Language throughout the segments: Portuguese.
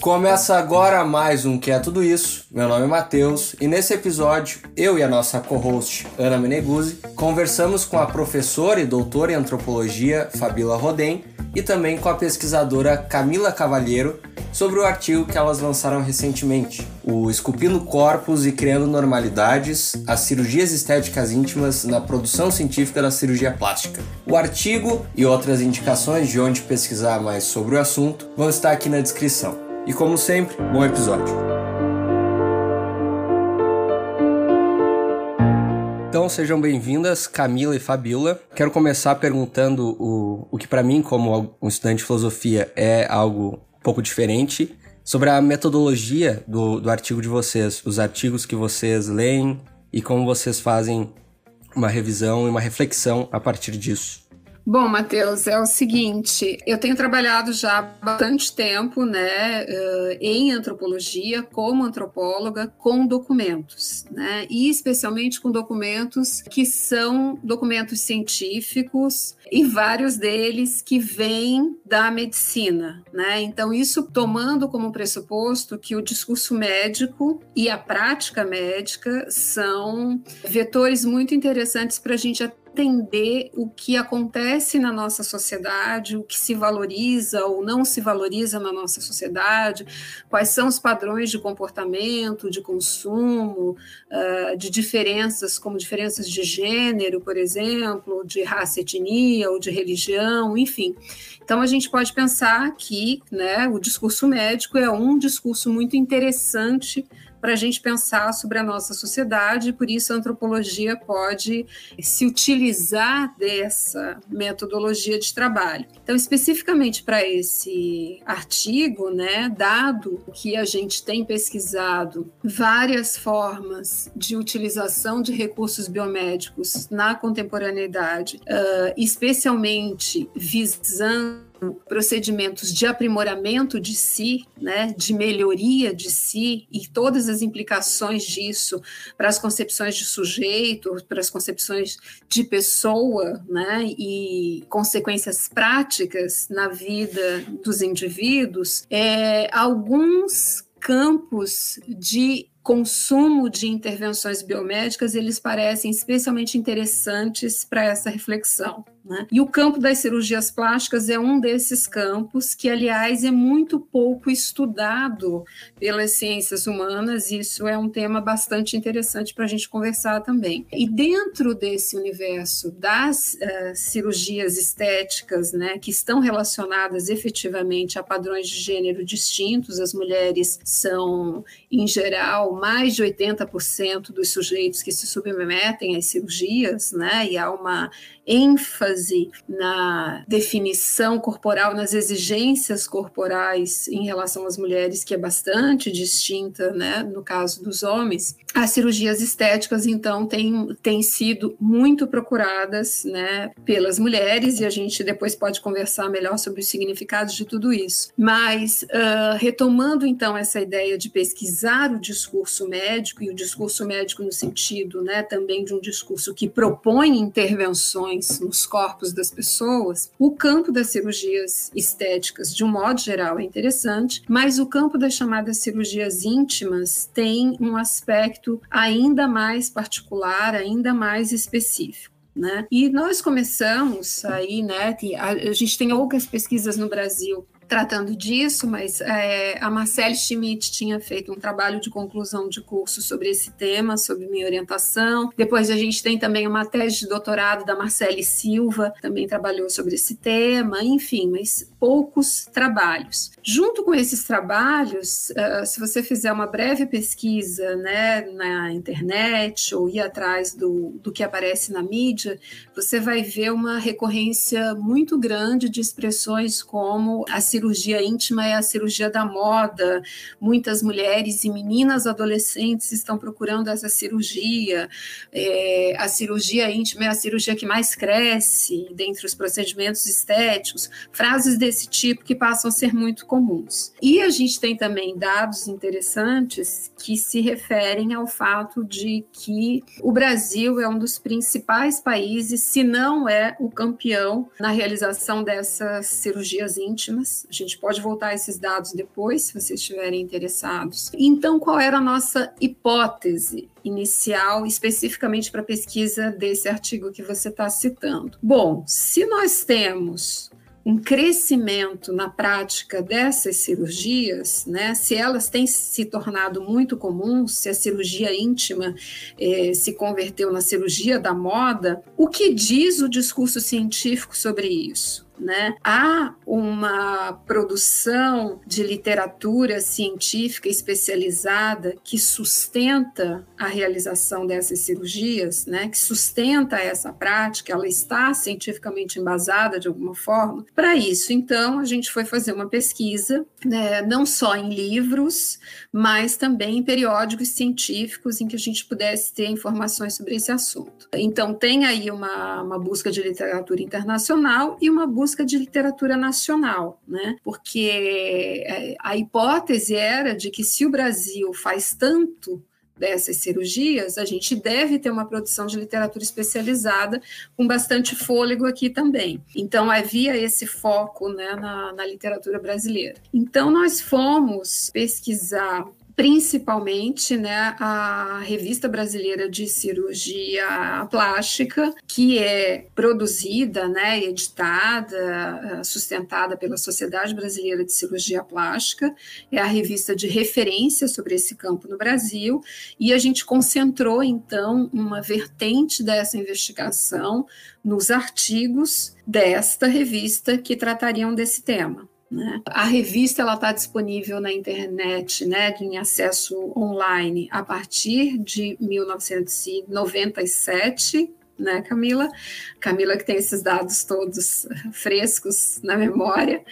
Começa agora mais um Que é Tudo Isso. Meu nome é Matheus e nesse episódio eu e a nossa co-host Ana Meneguzzi conversamos com a professora e doutora em antropologia Fabila Rodem e também com a pesquisadora Camila Cavalheiro sobre o artigo que elas lançaram recentemente, o Esculpindo Corpos e Criando Normalidades, as cirurgias estéticas íntimas na produção científica da cirurgia plástica. O artigo e outras indicações de onde pesquisar mais sobre o assunto vão estar aqui na descrição. E como sempre, bom episódio. Então sejam bem-vindas, Camila e Fabiola. Quero começar perguntando o, o que para mim, como um estudante de filosofia, é algo um pouco diferente, sobre a metodologia do, do artigo de vocês, os artigos que vocês leem e como vocês fazem uma revisão e uma reflexão a partir disso. Bom, Matheus, é o seguinte, eu tenho trabalhado já há bastante tempo, né, eh, em antropologia, como antropóloga, com documentos, né, e especialmente com documentos que são documentos científicos e vários deles que vêm da medicina, né, então isso tomando como pressuposto que o discurso médico e a prática médica são vetores muito interessantes para a gente entender o que acontece na nossa sociedade, o que se valoriza ou não se valoriza na nossa sociedade, quais são os padrões de comportamento, de consumo, uh, de diferenças, como diferenças de gênero, por exemplo, de raça, etnia ou de religião, enfim. Então a gente pode pensar que né, o discurso médico é um discurso muito interessante para a gente pensar sobre a nossa sociedade, por isso a antropologia pode se utilizar dessa metodologia de trabalho. Então, especificamente para esse artigo, né, dado que a gente tem pesquisado várias formas de utilização de recursos biomédicos na contemporaneidade, uh, especialmente visando procedimentos de aprimoramento de si, né, de melhoria de si e todas as implicações disso para as concepções de sujeito, para as concepções de pessoa, né, e consequências práticas na vida dos indivíduos, é, alguns campos de consumo de intervenções biomédicas, eles parecem especialmente interessantes para essa reflexão. Né? E o campo das cirurgias plásticas é um desses campos que, aliás, é muito pouco estudado pelas ciências humanas. E isso é um tema bastante interessante para a gente conversar também. E dentro desse universo das uh, cirurgias estéticas, né, que estão relacionadas efetivamente a padrões de gênero distintos, as mulheres são, em geral, mais de 80% dos sujeitos que se submetem às cirurgias, né, e há uma ênfase na definição corporal, nas exigências corporais em relação às mulheres, que é bastante distinta, né, no caso dos homens. As cirurgias estéticas, então, têm, têm sido muito procuradas, né, pelas mulheres, e a gente depois pode conversar melhor sobre os significados de tudo isso. Mas, uh, retomando, então, essa ideia de pesquisar o discurso médico, e o discurso médico no sentido, né, também de um discurso que propõe intervenções nos corpos das pessoas, o campo das cirurgias estéticas, de um modo geral, é interessante, mas o campo das chamadas cirurgias íntimas tem um aspecto ainda mais particular, ainda mais específico. Né? E nós começamos aí, né? A gente tem outras pesquisas no Brasil tratando disso, mas é, a Marcele Schmidt tinha feito um trabalho de conclusão de curso sobre esse tema, sobre minha orientação. Depois a gente tem também uma tese de doutorado da Marcele Silva, também trabalhou sobre esse tema, enfim, mas poucos trabalhos. Junto com esses trabalhos, uh, se você fizer uma breve pesquisa né, na internet ou ir atrás do, do que aparece na mídia, você vai ver uma recorrência muito grande de expressões como a cirurgia íntima é a cirurgia da moda. Muitas mulheres e meninas adolescentes estão procurando essa cirurgia. É, a cirurgia íntima é a cirurgia que mais cresce dentre os procedimentos estéticos. Frases desse tipo que passam a ser muito comuns. E a gente tem também dados interessantes que se referem ao fato de que o Brasil é um dos principais países, se não é o campeão na realização dessas cirurgias íntimas. A gente pode voltar a esses dados depois, se vocês estiverem interessados. Então, qual era a nossa hipótese? inicial, especificamente para a pesquisa desse artigo que você está citando. Bom, se nós temos um crescimento na prática dessas cirurgias, né, se elas têm se tornado muito comuns, se a cirurgia íntima eh, se converteu na cirurgia da moda, o que diz o discurso científico sobre isso? Né? Há uma produção de literatura científica especializada que sustenta a realização dessas cirurgias, né? que sustenta essa prática, ela está cientificamente embasada de alguma forma. Para isso, então, a gente foi fazer uma pesquisa, né? não só em livros, mas também em periódicos científicos em que a gente pudesse ter informações sobre esse assunto. Então, tem aí uma, uma busca de literatura internacional e uma busca busca de literatura nacional, né? Porque é, a hipótese era de que se o Brasil faz tanto dessas cirurgias, a gente deve ter uma produção de literatura especializada com bastante fôlego aqui também. Então, havia esse foco né, na, na literatura brasileira. Então, nós fomos pesquisar principalmente né, a Revista Brasileira de Cirurgia Plástica, que é produzida, né, editada, sustentada pela Sociedade Brasileira de Cirurgia Plástica, é a revista de referência sobre esse campo no Brasil, e a gente concentrou, então, uma vertente dessa investigação nos artigos desta revista que tratariam desse tema. Né? A revista ela está disponível na internet, né, em acesso online a partir de 1997, né, Camila? Camila que tem esses dados todos frescos na memória.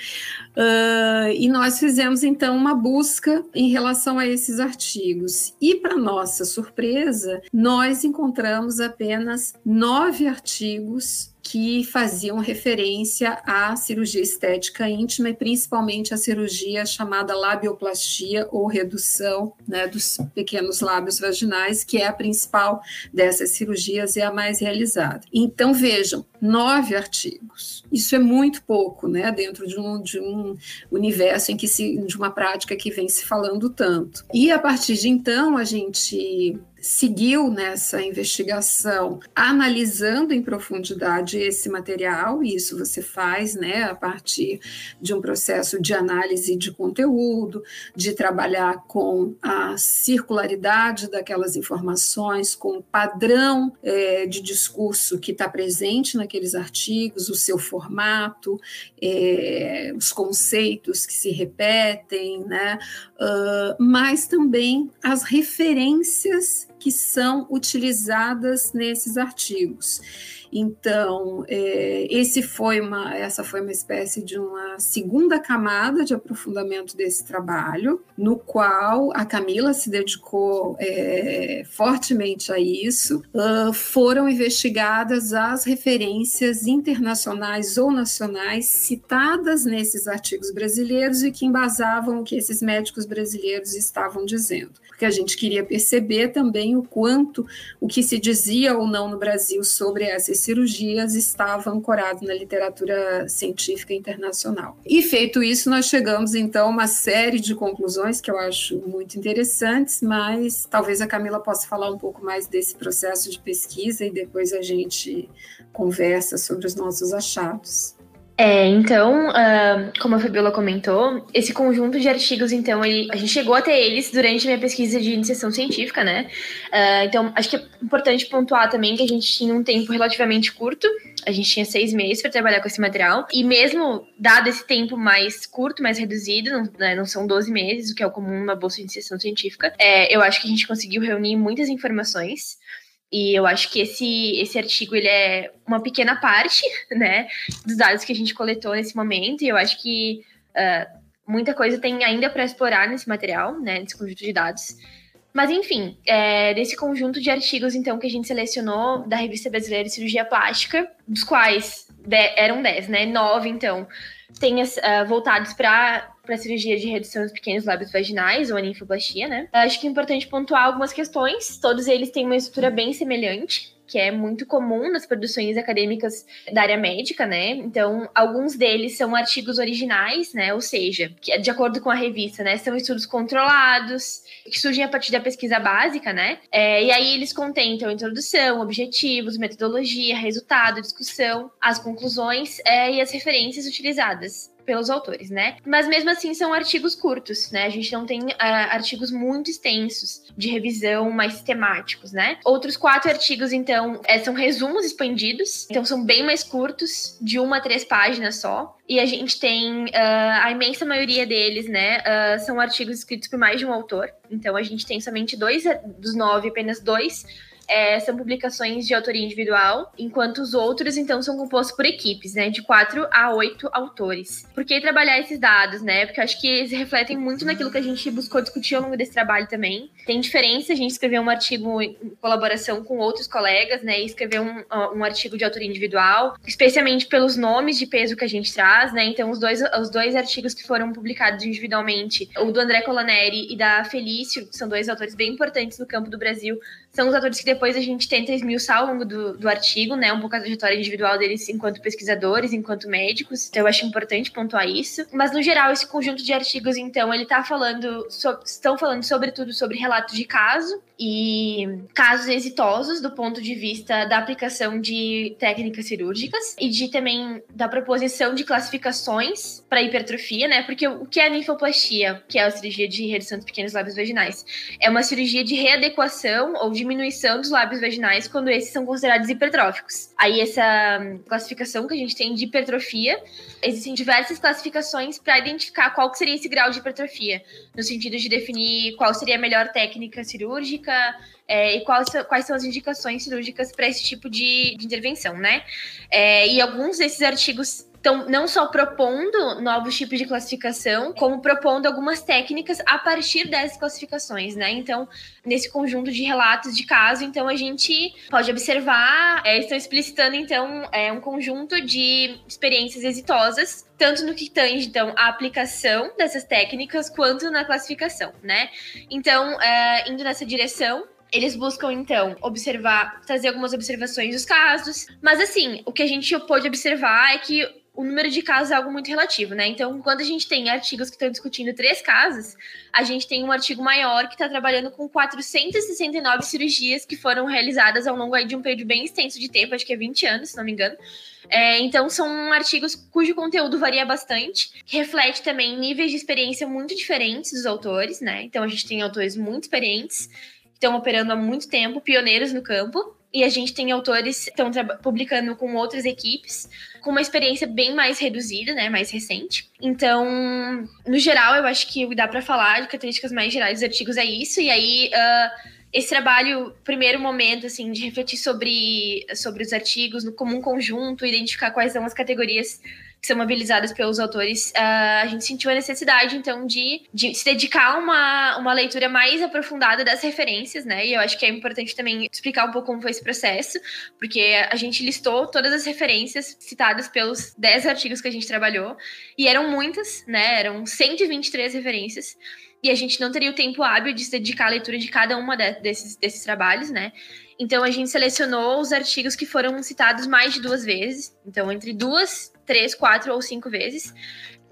Uh, e nós fizemos então uma busca em relação a esses artigos. E para nossa surpresa, nós encontramos apenas nove artigos que faziam referência à cirurgia estética íntima e principalmente à cirurgia chamada labioplastia ou redução né, dos pequenos lábios vaginais, que é a principal dessas cirurgias e a mais realizada. Então vejam, nove artigos. Isso é muito pouco, né, dentro de um, de um universo em que se, de uma prática que vem se falando tanto. E a partir de então a gente seguiu nessa investigação, analisando em profundidade esse material, e isso você faz né, a partir de um processo de análise de conteúdo, de trabalhar com a circularidade daquelas informações, com o padrão é, de discurso que está presente naqueles artigos, o seu formato, é, os conceitos que se repetem, né, uh, mas também as referências que são utilizadas nesses artigos. Então, é, esse foi uma, essa foi uma espécie de uma segunda camada de aprofundamento desse trabalho, no qual a Camila se dedicou é, fortemente a isso. Uh, foram investigadas as referências internacionais ou nacionais citadas nesses artigos brasileiros e que embasavam o que esses médicos brasileiros estavam dizendo. Porque a gente queria perceber também o quanto o que se dizia ou não no Brasil sobre essas cirurgias estava ancorado na literatura científica internacional. E feito isso, nós chegamos então a uma série de conclusões que eu acho muito interessantes, mas talvez a Camila possa falar um pouco mais desse processo de pesquisa e depois a gente conversa sobre os nossos achados. É, então, uh, como a Fabiola comentou, esse conjunto de artigos, então, ele, a gente chegou até eles durante a minha pesquisa de iniciação científica, né? Uh, então, acho que é importante pontuar também que a gente tinha um tempo relativamente curto, a gente tinha seis meses para trabalhar com esse material, e mesmo dado esse tempo mais curto, mais reduzido, não, né, não são 12 meses, o que é o comum na bolsa de iniciação científica, é, eu acho que a gente conseguiu reunir muitas informações. E eu acho que esse, esse artigo ele é uma pequena parte, né, dos dados que a gente coletou nesse momento. E eu acho que Uh, muita coisa tem ainda para explorar nesse material, né, nesse conjunto de dados. Mas, enfim, é, desse conjunto de artigos, então, que a gente selecionou da Revista Brasileira de Cirurgia Plástica, dos quais de, eram 10, né? Nove, então, tem uh, voltados para para cirurgia de redução dos pequenos lábios vaginais, ou aninfoplastia, né? Acho que é importante pontuar algumas questões. Todos eles têm uma estrutura bem semelhante que é muito comum nas produções acadêmicas da área médica, né? Então, alguns deles são artigos originais, né? Ou seja, que de acordo com a revista, né? São estudos controlados, que surgem a partir da pesquisa básica, né? É, e aí eles contentam introdução, objetivos, metodologia, resultado, discussão, as conclusões é, e as referências utilizadas pelos autores, né? Mas mesmo assim são artigos curtos, né? A gente não tem uh, artigos muito extensos de revisão mais sistemáticos, né? Outros quatro artigos, então, é, são resumos expandidos, então são bem mais curtos, de uma a três páginas só. E a gente tem uh, a imensa maioria deles, né? Uh, são artigos escritos por mais de um autor. Então a gente tem somente dois dos nove, apenas dois é, são publicações de autoria individual, enquanto os outros, então, são compostos por equipes, né? De quatro a oito autores. Por que trabalhar esses dados, né? Porque eu acho que eles refletem muito naquilo que a gente buscou discutir ao longo desse trabalho também. Tem diferença a gente escrever um artigo em colaboração com outros colegas, né? E escrever um, um artigo de autoria individual, especialmente pelos nomes de peso que a gente traz, né? Então, os dois, os dois artigos que foram publicados individualmente, o do André Coloneri e da Felício, que são dois autores bem importantes no campo do Brasil, são os autores que depois a gente tenta esmiuçar ao longo do, do artigo, né? Um pouco a trajetória individual deles enquanto pesquisadores, enquanto médicos. Então eu acho importante pontuar isso. Mas no geral, esse conjunto de artigos, então, ele tá falando, so, estão falando sobretudo sobre relatos de caso e casos exitosos do ponto de vista da aplicação de técnicas cirúrgicas e de também da proposição de classificações para hipertrofia, né? Porque o que é a ninfoplastia, que é a cirurgia de redução dos pequenos lábios vaginais, é uma cirurgia de readequação ou diminuição dos lábios vaginais quando esses são considerados hipertróficos. Aí essa classificação que a gente tem de hipertrofia, existem diversas classificações para identificar qual seria esse grau de hipertrofia, no sentido de definir qual seria a melhor técnica cirúrgica é, e quais, quais são as indicações cirúrgicas para esse tipo de, de intervenção, né? É, e alguns desses artigos estão não só propondo novos tipos de classificação, como propondo algumas técnicas a partir dessas classificações, né? Então, nesse conjunto de relatos de caso, então a gente pode observar, é, estão explicitando então é, um conjunto de experiências exitosas, tanto no que tange então a aplicação dessas técnicas quanto na classificação, né? Então, é, indo nessa direção, eles buscam, então, observar, trazer algumas observações dos casos. Mas, assim, o que a gente pôde observar é que o número de casos é algo muito relativo, né? Então, quando a gente tem artigos que estão discutindo três casos, a gente tem um artigo maior que está trabalhando com 469 cirurgias que foram realizadas ao longo de um período bem extenso de tempo, acho que é 20 anos, se não me engano. É, então, são artigos cujo conteúdo varia bastante, que reflete também níveis de experiência muito diferentes dos autores, né? Então, a gente tem autores muito experientes, que estão operando há muito tempo, pioneiros no campo, e a gente tem autores que estão publicando com outras equipes, com uma experiência bem mais reduzida, né, mais recente. Então, no geral, eu acho que dá para falar de características mais gerais dos artigos é isso, e aí. Uh, esse trabalho, primeiro momento, assim, de refletir sobre, sobre os artigos no, como um conjunto, identificar quais são as categorias que são mobilizadas pelos autores, uh, a gente sentiu a necessidade, então, de, de se dedicar a uma, uma leitura mais aprofundada das referências, né? E eu acho que é importante também explicar um pouco como foi esse processo, porque a gente listou todas as referências citadas pelos 10 artigos que a gente trabalhou, e eram muitas, né? Eram 123 referências e a gente não teria o tempo hábil de se dedicar à leitura de cada uma de, desses, desses trabalhos, né? Então a gente selecionou os artigos que foram citados mais de duas vezes, então entre duas três, quatro ou cinco vezes.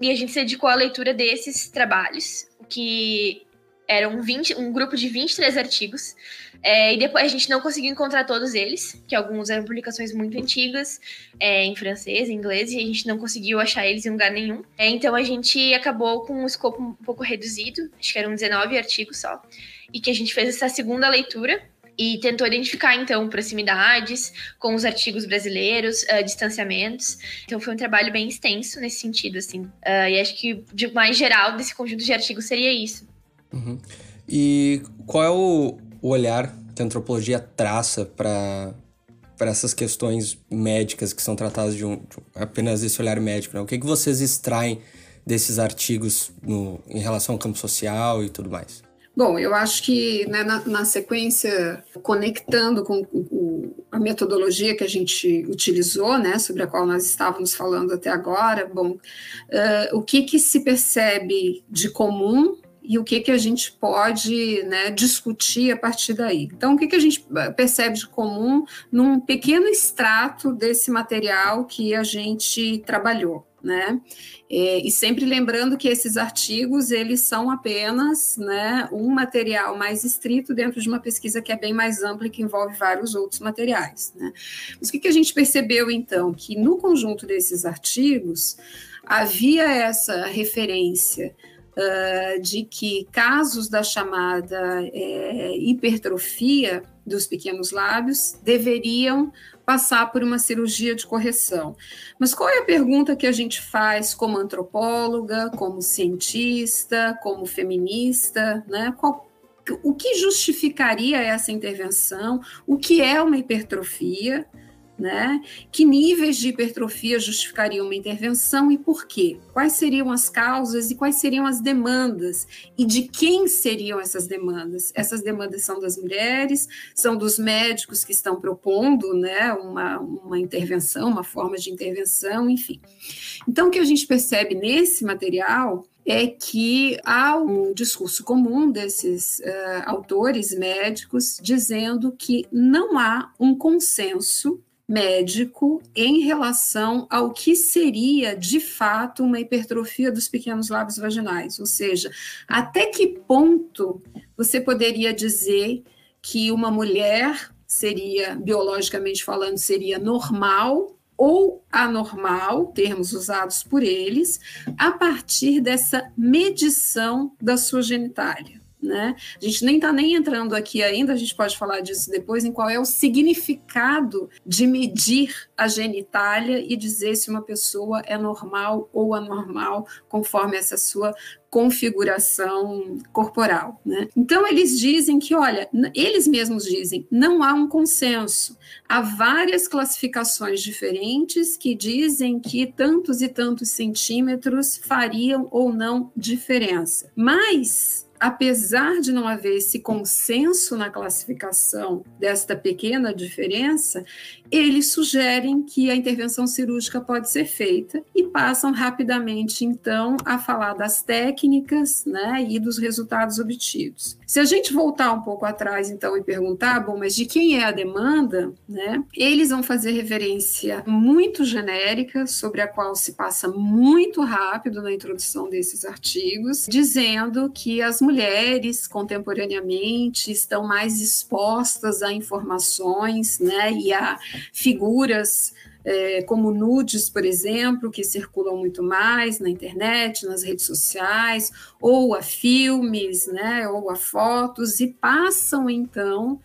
E a gente se dedicou à leitura desses trabalhos, que eram 20, um grupo de 23 artigos. É, e depois a gente não conseguiu encontrar todos eles, que alguns eram publicações muito antigas, é, em francês, em inglês, e a gente não conseguiu achar eles em lugar nenhum. É, então a gente acabou com um escopo um pouco reduzido, acho que eram 19 artigos só, e que a gente fez essa segunda leitura e tentou identificar então proximidades com os artigos brasileiros, uh, distanciamentos. Então foi um trabalho bem extenso nesse sentido, assim. Uh, e acho que de mais geral desse conjunto de artigos seria isso. Uhum. E qual é o, o olhar que a antropologia traça para para essas questões médicas que são tratadas de, um, de apenas esse olhar médico? Né? O que, que vocês extraem desses artigos no, em relação ao campo social e tudo mais? Bom, eu acho que né, na, na, sequência, conectando com o, a metodologia que a gente utilizou, né, sobre a qual nós estávamos falando até agora, bom, uh, o que, que se percebe de comum e o que, que a gente pode né, discutir a partir daí. Então, o que, que a gente percebe de comum num pequeno extrato desse material que a gente trabalhou? Né? É, e sempre lembrando que esses artigos eles são apenas né, um material mais estrito dentro de uma pesquisa que é bem mais ampla e que envolve vários outros materiais. Né? Mas o que, que a gente percebeu então? Que no conjunto desses artigos havia essa referência uh, de que casos da chamada é, hipertrofia dos pequenos lábios deveriam passar por uma cirurgia de correção. Mas qual é a pergunta que a gente faz como antropóloga, como cientista, como feminista, né? Qual, o que justificaria essa intervenção? O que é uma hipertrofia? Né? Que níveis de hipertrofia justificariam uma intervenção e por quê? Quais seriam as causas e quais seriam as demandas? E de quem seriam essas demandas? Essas demandas são das mulheres, são dos médicos que estão propondo né, uma, uma intervenção, uma forma de intervenção, enfim. Então, o que a gente percebe nesse material é que há um discurso comum desses uh, autores médicos dizendo que não há um consenso médico em relação ao que seria de fato uma hipertrofia dos pequenos lábios vaginais, ou seja, até que ponto você poderia dizer que uma mulher seria, biologicamente falando, seria normal ou anormal, termos usados por eles, a partir dessa medição da sua genitália né? A gente nem está nem entrando aqui ainda, a gente pode falar disso depois, em qual é o significado de medir a genitália e dizer se uma pessoa é normal ou anormal, conforme essa sua configuração corporal. Né? Então, eles dizem que, olha, eles mesmos dizem, não há um consenso. Há várias classificações diferentes que dizem que tantos e tantos centímetros fariam ou não diferença. Mas apesar de não haver esse consenso na classificação desta pequena diferença, eles sugerem que a intervenção cirúrgica pode ser feita e passam rapidamente, então, a falar das técnicas né, e dos resultados obtidos. Se a gente voltar um pouco atrás, então, e perguntar, bom, mas de quem é a demanda, né, eles vão fazer referência muito genérica, sobre a qual se passa muito rápido na introdução desses artigos, dizendo que as mulheres contemporaneamente estão mais expostas a informações né, e a figuras é, como nudes, por exemplo, que circulam muito mais na internet, nas redes sociais, ou a filmes, né, ou a fotos, e passam então,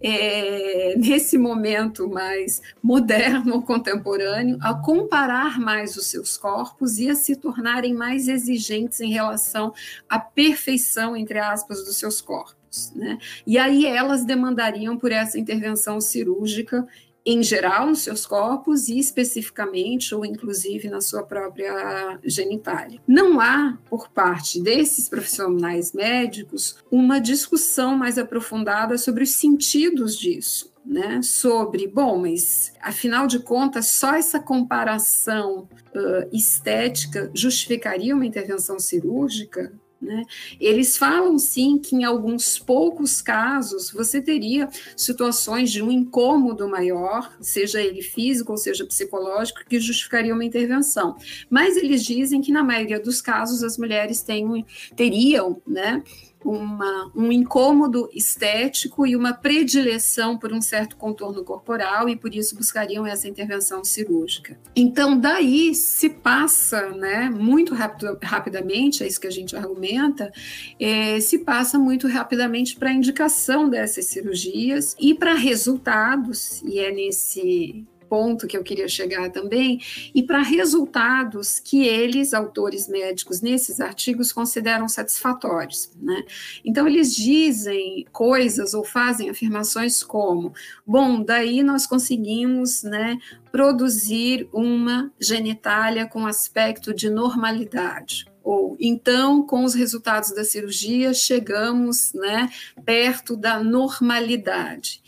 é, nesse momento mais moderno, contemporâneo, a comparar mais os seus corpos e a se tornarem mais exigentes em relação à perfeição, entre aspas, dos seus corpos. Né? E aí elas demandariam por essa intervenção cirúrgica em geral nos seus corpos e especificamente ou inclusive na sua própria genitália. Não há, por parte desses profissionais médicos, uma discussão mais aprofundada sobre os sentidos disso. Né, sobre, bom, mas afinal de contas, só essa comparação uh, estética justificaria uma intervenção cirúrgica? Né? Eles falam sim que em alguns poucos casos você teria situações de um incômodo maior, seja ele físico ou seja psicológico, que justificaria uma intervenção. Mas eles dizem que na maioria dos casos as mulheres têm, teriam, né? Uma, um incômodo estético e uma predileção por um certo contorno corporal e por isso buscariam essa intervenção cirúrgica. Então, daí se passa, né, muito rápido, rapidamente, é isso que a gente argumenta, é, se passa muito rapidamente para a indicação dessas cirurgias e para resultados, e é nesse ponto que eu queria chegar também, e para resultados que eles, autores médicos, nesses artigos consideram satisfatórios. Né? Então, eles dizem coisas ou fazem afirmações como: bom, daí nós conseguimos né, produzir uma genitália com aspecto de normalidade ou então com os resultados da cirurgia chegamos né, perto da normalidade.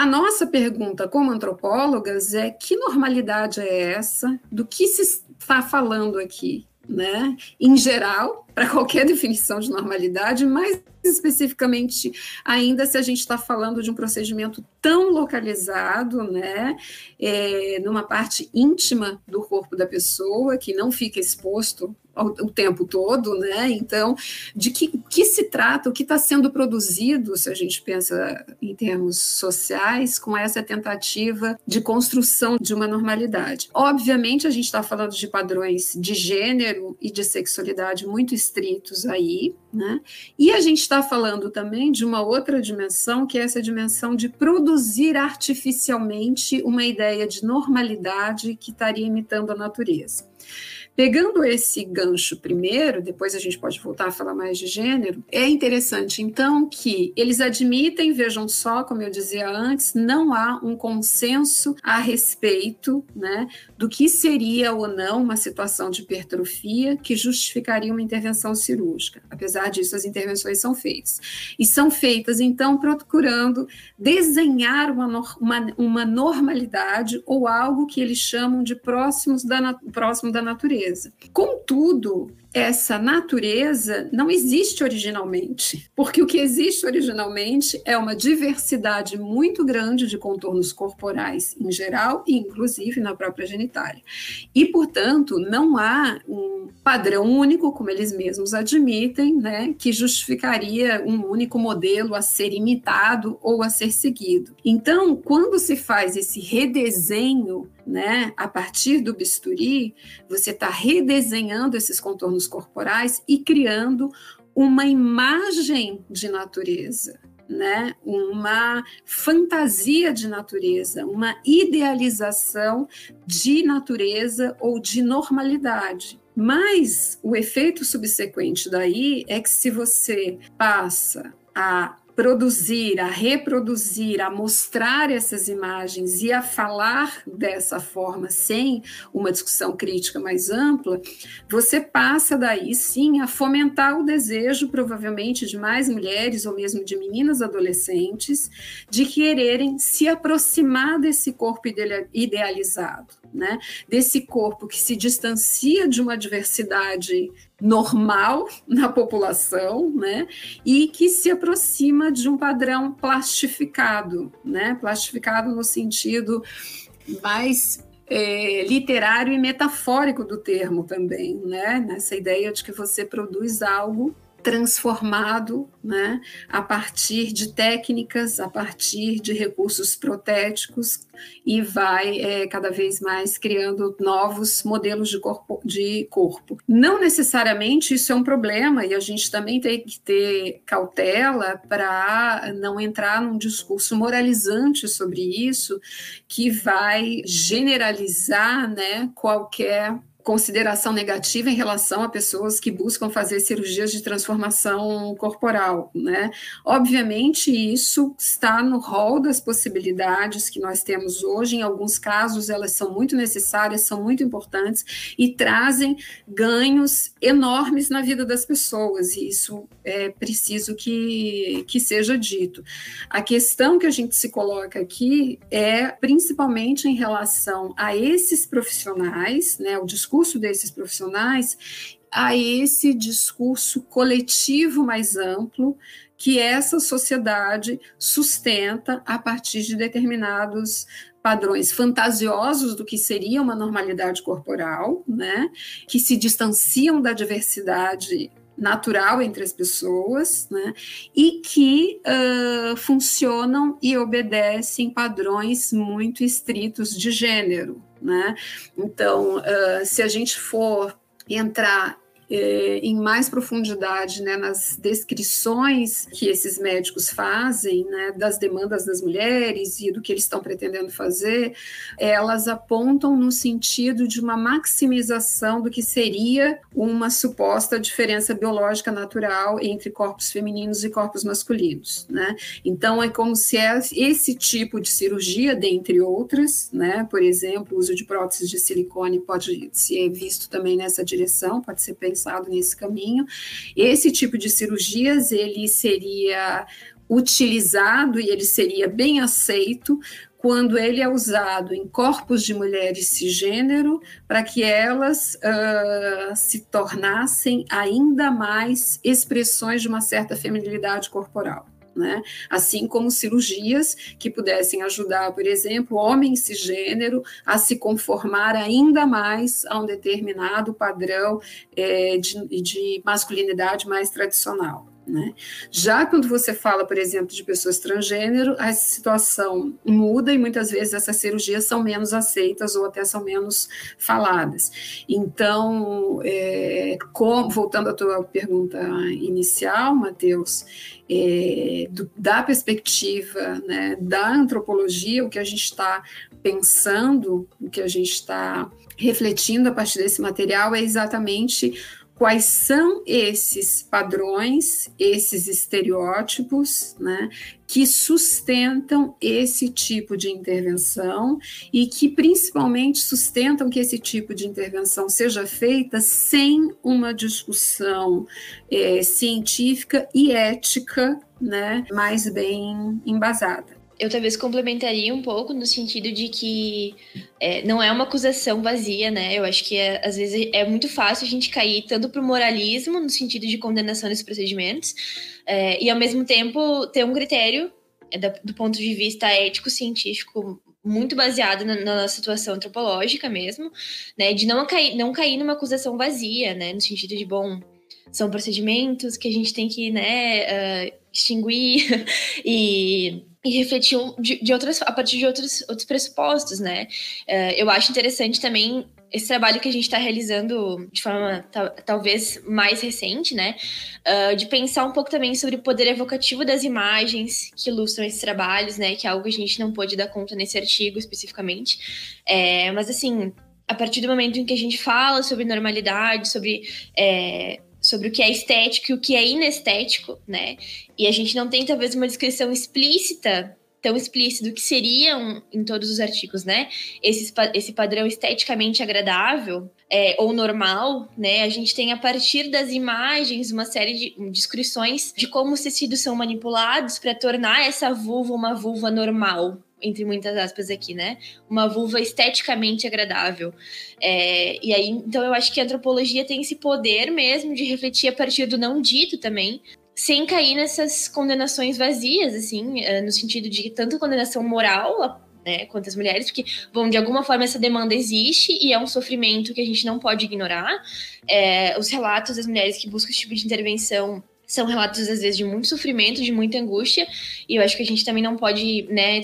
A nossa pergunta como antropólogas é que normalidade é essa? Do que se está falando aqui? Né? Em geral, para qualquer definição de normalidade, mas especificamente ainda se a gente está falando de um procedimento tão localizado, né, é, numa parte íntima do corpo da pessoa que não fica exposto o tempo todo, né? Então, de que, que se trata, o que está sendo produzido, se a gente pensa em termos sociais, com essa tentativa de construção de uma normalidade. Obviamente, a gente está falando de padrões de gênero e de sexualidade muito estritos aí, né? E a gente está falando também de uma outra dimensão, que é essa dimensão de produzir artificialmente uma ideia de normalidade que estaria imitando a natureza. Pegando esse gancho primeiro, depois a gente pode voltar a falar mais de gênero, é interessante então que eles admitem, vejam só, como eu dizia antes, não há um consenso a respeito né, do que seria ou não uma situação de hipertrofia que justificaria uma intervenção cirúrgica. Apesar disso, as intervenções são feitas. E são feitas, então, procurando desenhar uma, uma, uma normalidade ou algo que eles chamam de próximos da, próximo da natureza natureza. Contudo, essa natureza não existe originalmente, porque o que existe originalmente é uma diversidade muito grande de contornos corporais em geral e inclusive na própria genitália. E, portanto, não há um padrão único, como eles mesmos admitem, né, que justificaria um único modelo a ser imitado ou a ser seguido. Então, quando se faz esse redesenho né, a partir do bisturi, você está redesenhando esses contornos corporais e criando uma imagem de natureza, né? uma fantasia de natureza, uma idealização de natureza ou de normalidade. Mas o efeito subsequente daí é que se você passa a produzir, a reproduzir, a mostrar essas imagens e a falar dessa forma sem uma discussão crítica mais ampla, você passa daí sim a fomentar o desejo, provavelmente, de mais mulheres ou mesmo de meninas adolescentes, de quererem se aproximar desse corpo idealizado né? Desse corpo que se distancia de uma diversidade normal na população, né? E que se aproxima de um padrão plastificado, né? Plastificado no sentido mais é, literário e metafórico do termo também, né? Nessa ideia de que você produz algo transformado né, a partir de técnicas, a partir de recursos protéticos e vai é, cada vez mais criando novos modelos de corpo, de corpo. Não necessariamente isso é um problema e a gente também tem que ter cautela para não entrar num discurso moralizante sobre isso que vai generalizar né, qualquer consideração negativa em relação a pessoas que buscam fazer cirurgias de transformação corporal, né? Obviamente isso está no rol das possibilidades que nós temos hoje, em alguns casos elas são muito necessárias, são muito importantes e trazem ganhos enormes na vida das pessoas, e isso é preciso que, que seja dito. A questão que a gente se coloca aqui é principalmente em relação a esses profissionais, né, o discurso discurso desses profissionais a esse discurso coletivo mais amplo que essa sociedade sustenta a partir de determinados padrões fantasiosos do que seria uma normalidade corporal, né, que se distanciam da diversidade natural entre as pessoas, né, e que uh, funcionam e obedecem padrões muito estritos de gênero, né? Então, uh, se a gente for entrar é, em mais profundidade né, nas descrições que esses médicos fazem né, das demandas das mulheres e do que eles estão pretendendo fazer, elas apontam no sentido de uma maximização do que seria uma suposta diferença biológica natural entre corpos femininos e corpos masculinos. Né? Então, é como se esse tipo de cirurgia, dentre outras, né, por exemplo, o uso de próteses de silicone pode ser visto também nessa direção, pode ser pensado nesse caminho. Esse tipo de cirurgias, ele seria utilizado e ele seria bem aceito quando ele é usado em corpos de mulheres cisgênero, para que elas uh, se tornassem ainda mais expressões de uma certa feminilidade corporal. Né? Assim como cirurgias que pudessem ajudar, por exemplo, homens cisgênero a se conformar ainda mais a um determinado padrão é, de, de masculinidade mais tradicional. Né? Já quando você fala, por exemplo, de pessoas transgênero, a situação muda e muitas vezes essas cirurgias são menos aceitas ou até são menos faladas. Então, é, com, voltando à tua pergunta inicial, Matheus, é, do, da perspectiva né, da antropologia, o que a gente está pensando, o que a gente está refletindo a partir desse material é exatamente quais são esses padrões, esses estereótipos, né, que sustentam esse tipo de intervenção e que principalmente sustentam que esse tipo de intervenção seja feita sem uma discussão é, científica e ética, né, mais bem embasada eu talvez complementaria um pouco no sentido de que é, não é uma acusação vazia, né? Eu acho que é, às vezes é muito fácil a gente cair tanto para o moralismo, no sentido de condenação desses procedimentos, é, e ao mesmo tempo ter um critério é, do ponto de vista ético-científico muito baseado na, na situação antropológica mesmo, né? De não cair, não cair numa acusação vazia, né? No sentido de, bom, são procedimentos que a gente tem que, né, uh, extinguir e e refletir de, de, outras, a partir de outros, outros pressupostos, né? Uh, eu acho interessante também esse trabalho que a gente está realizando de forma talvez mais recente, né? Uh, de pensar um pouco também sobre o poder evocativo das imagens que ilustram esses trabalhos, né? Que é algo que a gente não pôde dar conta nesse artigo especificamente. É, mas assim, a partir do momento em que a gente fala sobre normalidade, sobre é, sobre o que é estético e o que é inestético, né? E a gente não tem talvez uma descrição explícita, tão explícita do que seriam em todos os artigos, né? Esse, esse padrão esteticamente agradável é, ou normal, né? A gente tem a partir das imagens uma série de descrições de como os tecidos são manipulados para tornar essa vulva uma vulva normal, entre muitas aspas aqui, né? Uma vulva esteticamente agradável. É, e aí, então eu acho que a antropologia tem esse poder mesmo de refletir a partir do não dito também, sem cair nessas condenações vazias, assim, é, no sentido de tanto condenação moral né, quanto as mulheres, porque, bom, de alguma forma essa demanda existe e é um sofrimento que a gente não pode ignorar. É, os relatos das mulheres que buscam esse tipo de intervenção são relatos, às vezes, de muito sofrimento, de muita angústia, e eu acho que a gente também não pode, né,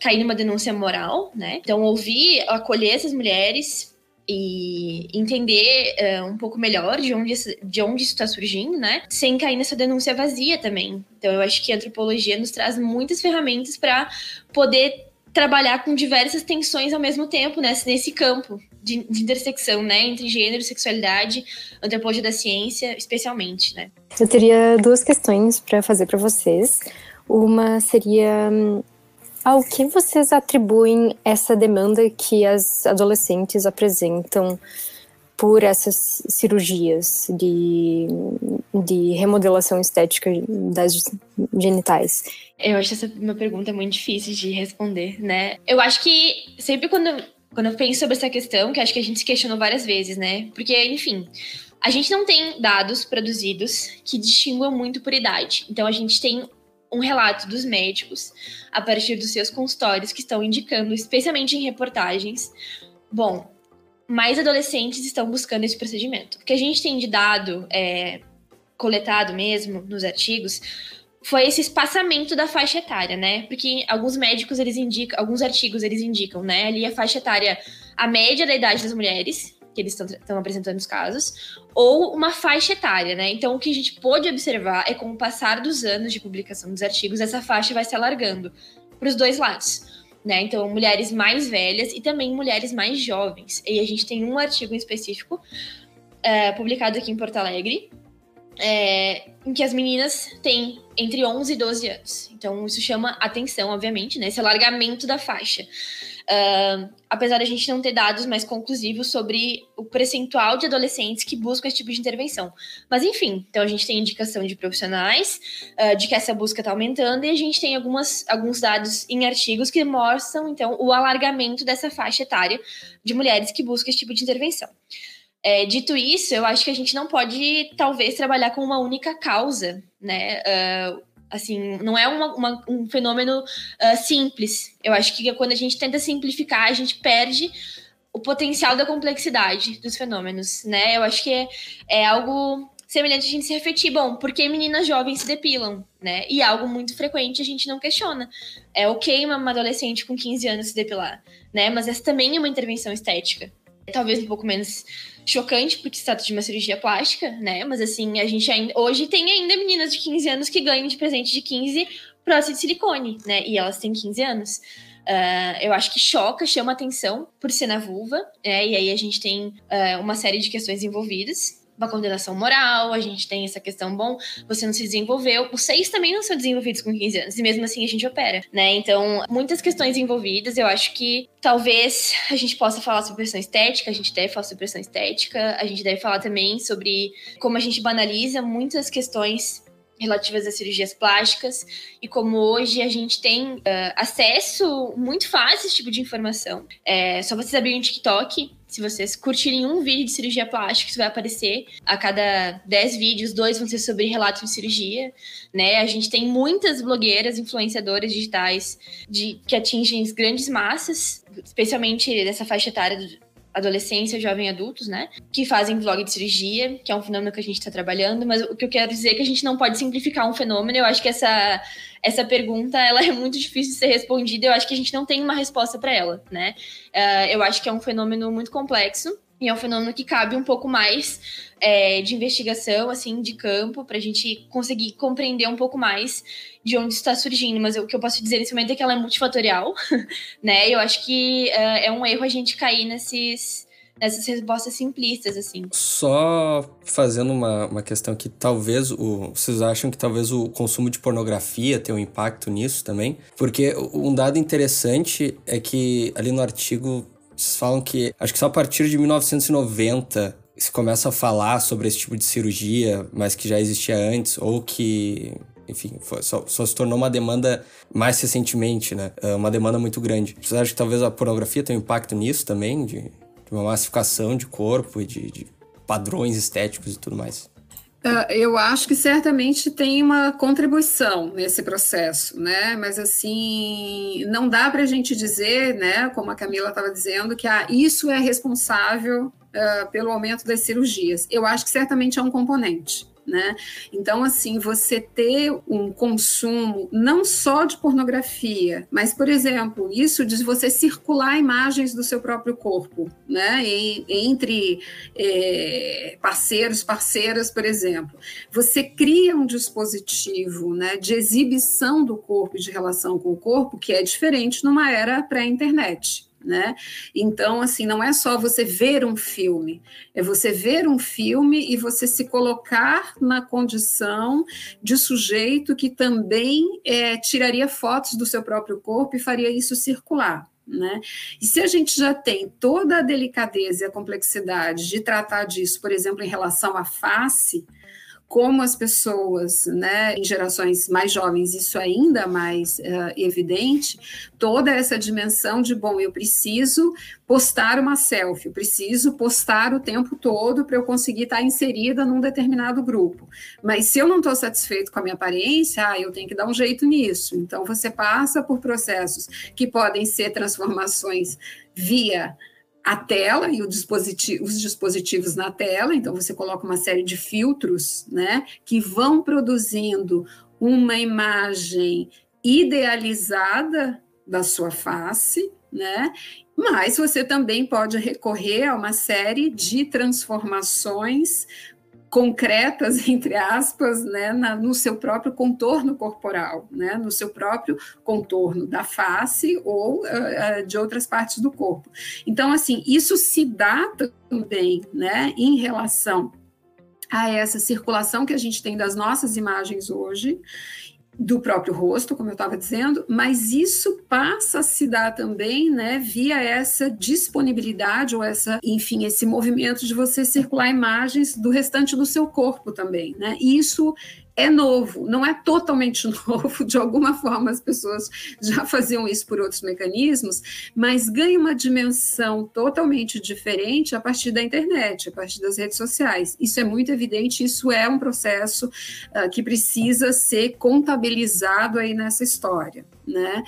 cair numa denúncia moral, né? Então, ouvir, acolher essas mulheres e entender uh, um pouco melhor de onde, de onde isso está surgindo, né? Sem cair nessa denúncia vazia também. Então, eu acho que a antropologia nos traz muitas ferramentas para poder trabalhar com diversas tensões ao mesmo tempo nesse, nesse campo de, de intersecção, né, entre gênero, sexualidade, antropologia da ciência, especialmente, né. Eu teria duas questões para fazer para vocês. Uma seria hum, ao que vocês atribuem essa demanda que as adolescentes apresentam por essas cirurgias de, de remodelação estética das genitais? Eu acho essa uma pergunta muito difícil de responder, né? Eu acho que sempre quando, quando eu penso sobre essa questão, que acho que a gente se questionou várias vezes, né? Porque, enfim, a gente não tem dados produzidos que distinguam muito por idade. Então, a gente tem um relato dos médicos a partir dos seus consultórios que estão indicando, especialmente em reportagens, bom, mais adolescentes estão buscando esse procedimento. O que a gente tem de dado é, coletado mesmo nos artigos foi esse espaçamento da faixa etária, né? Porque alguns médicos eles indicam, alguns artigos eles indicam, né? Ali a faixa etária, a média da idade das mulheres que eles estão apresentando os casos, ou uma faixa etária, né? Então, o que a gente pôde observar é com o passar dos anos de publicação dos artigos, essa faixa vai se alargando para os dois lados. Né? Então, mulheres mais velhas e também mulheres mais jovens. E a gente tem um artigo em específico é, publicado aqui em Porto Alegre, é, em que as meninas têm entre 11 e 12 anos. Então, isso chama atenção, obviamente, né? Esse alargamento da faixa. Uh, apesar da gente não ter dados mais conclusivos sobre o percentual de adolescentes que buscam esse tipo de intervenção. Mas, enfim, então a gente tem indicação de profissionais uh, de que essa busca está aumentando e a gente tem algumas, alguns dados em artigos que mostram, então, o alargamento dessa faixa etária de mulheres que buscam esse tipo de intervenção. É, dito isso, eu acho que a gente não pode, talvez, trabalhar com uma única causa, né? Uh, assim, não é uma, uma, um fenômeno uh, simples. Eu acho que quando a gente tenta simplificar, a gente perde o potencial da complexidade dos fenômenos, né? Eu acho que é, é algo semelhante a gente se refletir, bom, por que meninas jovens se depilam, né? E algo muito frequente a gente não questiona. É ok uma adolescente com 15 anos se depilar, né? Mas essa também é uma intervenção estética. Talvez um pouco menos chocante, porque se trata de uma cirurgia plástica, né? Mas assim, a gente ainda. Hoje tem ainda meninas de 15 anos que ganham de presente de 15 próstata de silicone, né? E elas têm 15 anos. Uh, eu acho que choca, chama atenção por ser na vulva, né? E aí a gente tem uh, uma série de questões envolvidas uma condenação moral, a gente tem essa questão, bom, você não se desenvolveu. Os seis também não são desenvolvidos com 15 anos, e mesmo assim a gente opera, né? Então, muitas questões envolvidas, eu acho que talvez a gente possa falar sobre pressão estética, a gente deve falar sobre pressão estética, a gente deve falar também sobre como a gente banaliza muitas questões relativas às cirurgias plásticas e como hoje a gente tem uh, acesso muito fácil a esse tipo de informação. É só vocês abrirem o TikTok, se vocês curtirem um vídeo de cirurgia plástica, isso vai aparecer. A cada 10 vídeos, dois vão ser sobre relatos de cirurgia, né? A gente tem muitas blogueiras, influenciadoras digitais de, que atingem grandes massas, especialmente dessa faixa etária adolescência, jovem adultos, né? Que fazem vlog de cirurgia, que é um fenômeno que a gente está trabalhando, mas o que eu quero dizer é que a gente não pode simplificar um fenômeno. Eu acho que essa, essa pergunta ela é muito difícil de ser respondida. Eu acho que a gente não tem uma resposta para ela, né? Uh, eu acho que é um fenômeno muito complexo e é um fenômeno que cabe um pouco mais é, de investigação, assim, de campo, para a gente conseguir compreender um pouco mais de onde está surgindo. Mas o que eu posso dizer nesse momento é que ela é multifatorial, né? Eu acho que uh, é um erro a gente cair nesses nessas respostas simplistas, assim. Só fazendo uma, uma questão que talvez o. Vocês acham que talvez o consumo de pornografia tenha um impacto nisso também? Porque um dado interessante é que ali no artigo vocês falam que acho que só a partir de 1990 se começa a falar sobre esse tipo de cirurgia, mas que já existia antes, ou que, enfim, foi, só, só, se tornou uma demanda mais recentemente, né? É uma demanda muito grande. Vocês acham que talvez a pornografia tenha um impacto nisso também, de, de uma massificação de corpo e de, de padrões estéticos e tudo mais? Uh, eu acho que certamente tem uma contribuição nesse processo, né? Mas assim, não dá para a gente dizer, né? Como a Camila estava dizendo, que ah, isso é responsável uh, pelo aumento das cirurgias. Eu acho que certamente é um componente né? Então, assim, você ter um consumo não só de pornografia, mas, por exemplo, isso de você circular imagens do seu próprio corpo, né? E, entre é, parceiros, parceiras, por exemplo. Você cria um dispositivo né, de exibição do corpo de relação com o corpo que é diferente numa era pré-internet né? Então, assim, não é só você ver um filme, é você ver um filme e você se colocar na condição de sujeito que também é, tiraria fotos do seu próprio corpo e faria isso circular. Né? E se a gente já tem toda a delicadeza e a complexidade de tratar disso, por exemplo, em relação à face, como as pessoas, né, em gerações mais jovens, isso é ainda mais uh, evidente, toda essa dimensão de, bom, eu preciso postar uma selfie, eu preciso postar o tempo todo para eu conseguir estar inserida num determinado grupo. Mas se eu não estou satisfeito com a minha aparência, ah, eu tenho que dar um jeito nisso. Então, você passa por processos que podem ser transformações via a tela e dispositivo, os dispositivos na tela, então você coloca uma série de filtros, né, que vão produzindo uma imagem idealizada da sua face, né? Mas você também pode recorrer a uma série de transformações concretas, entre aspas, né, na, no seu próprio contorno corporal, né, no seu próprio contorno da face ou uh, de outras partes do corpo. Então, assim, isso se dá também né, em relação a essa circulação que a gente tem das nossas imagens hoje do próprio rosto, como eu estava dizendo, mas isso passa a se dar também, né, via essa disponibilidade ou essa, enfim, esse movimento de você circular imagens do restante do seu corpo também, né? E isso é novo, não é totalmente novo, de alguma forma as pessoas já faziam isso por outros mecanismos, mas ganha uma dimensão totalmente diferente a partir da internet, a partir das redes sociais. Isso é muito evidente, isso é um processo uh, que precisa ser contabilizado aí nessa história né?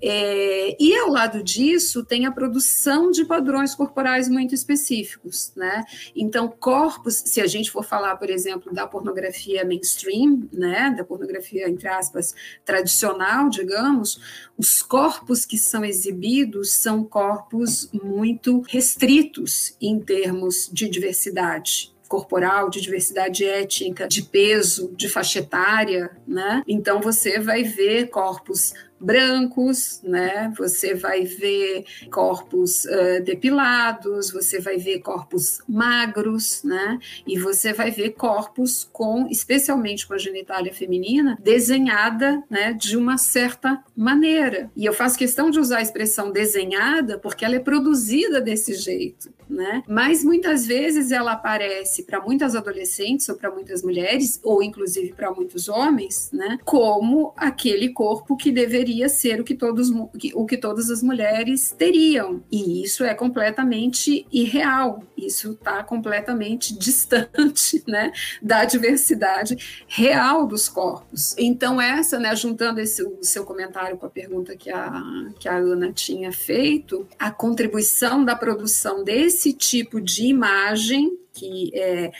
É, e ao lado disso tem a produção de padrões corporais muito específicos, né? Então, corpos, se a gente for falar, por exemplo, da pornografia mainstream, né? Da pornografia, entre aspas, tradicional, digamos, os corpos que são exibidos são corpos muito restritos em termos de diversidade, corporal, de diversidade étnica, de peso, de faixa etária, né? Então você vai ver corpos brancos, né? Você vai ver corpos uh, depilados, você vai ver corpos magros, né? E você vai ver corpos com, especialmente com a genitália feminina, desenhada, né? De uma certa maneira. E eu faço questão de usar a expressão desenhada porque ela é produzida desse jeito, né? Mas muitas vezes ela aparece para muitas adolescentes ou para muitas mulheres ou inclusive para muitos homens, né? Como aquele corpo que deveria ser o que, todos, o que todas as mulheres teriam. E isso é completamente irreal, isso está completamente distante né, da diversidade real dos corpos. Então, essa, né, juntando esse, o seu comentário com a pergunta que a, que a Ana tinha feito, a contribuição da produção desse tipo de imagem que é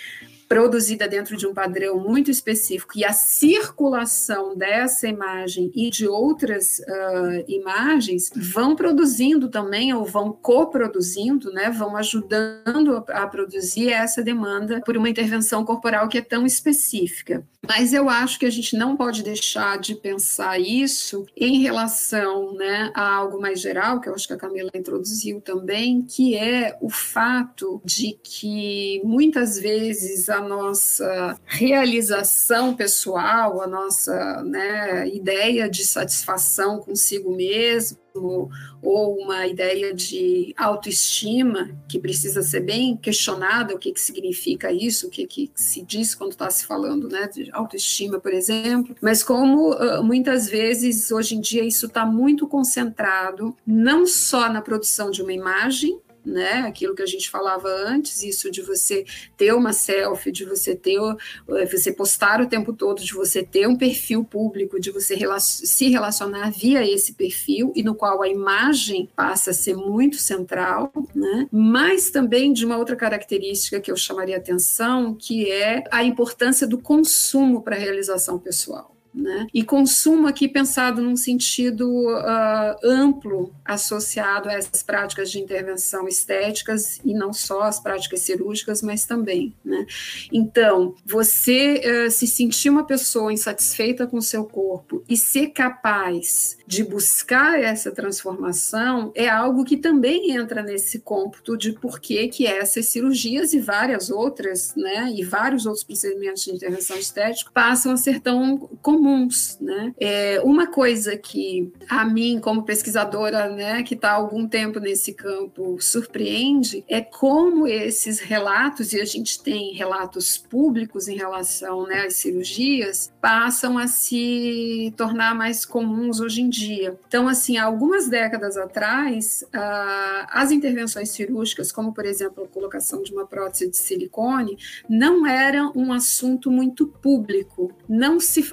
produzida dentro de um padrão muito específico e a circulação dessa imagem e de outras uh, imagens vão produzindo também ou vão coproduzindo, né, vão ajudando a, a produzir essa demanda por uma intervenção corporal que é tão específica. Mas eu acho que a gente não pode deixar de pensar isso em relação né, a algo mais geral, que eu acho que a Camila introduziu também, que é o fato de que muitas vezes a nossa realização pessoal, a nossa né, ideia de satisfação consigo mesmo, ou uma ideia de autoestima que precisa ser bem questionada, o que, que significa isso, o que, que se diz quando está se falando né, de autoestima, por exemplo, mas como muitas vezes hoje em dia isso está muito concentrado não só na produção de uma imagem, né? Aquilo que a gente falava antes, isso de você ter uma selfie, de você ter, eh, você postar o tempo todo, de você ter um perfil público, de você se relacionar via esse perfil e no qual a imagem passa a ser muito central, né? Mas também de uma outra característica que eu chamaria atenção, que é a importância do consumo para a realização pessoal. Né? E consumo aqui pensado num sentido uh, amplo, associado a essas práticas de intervenção estéticas e não só as práticas cirúrgicas, mas também. Né? Então, você uh, se sentir uma pessoa insatisfeita com o seu corpo e ser capaz de buscar essa transformação é algo que também entra nesse cômputo de por que, essas cirurgias e várias outras, né, e vários outros procedimentos de intervenção estética passam a ser tão comuns comuns, né? É, uma coisa que a mim, como pesquisadora, né, que está há algum tempo nesse campo, surpreende é como esses relatos, e a gente tem relatos públicos em relação né, às cirurgias, passam a se tornar mais comuns hoje em dia. Então, assim, há algumas décadas atrás, uh, as intervenções cirúrgicas, como por exemplo a colocação de uma prótese de silicone, não eram um assunto muito público. Não se,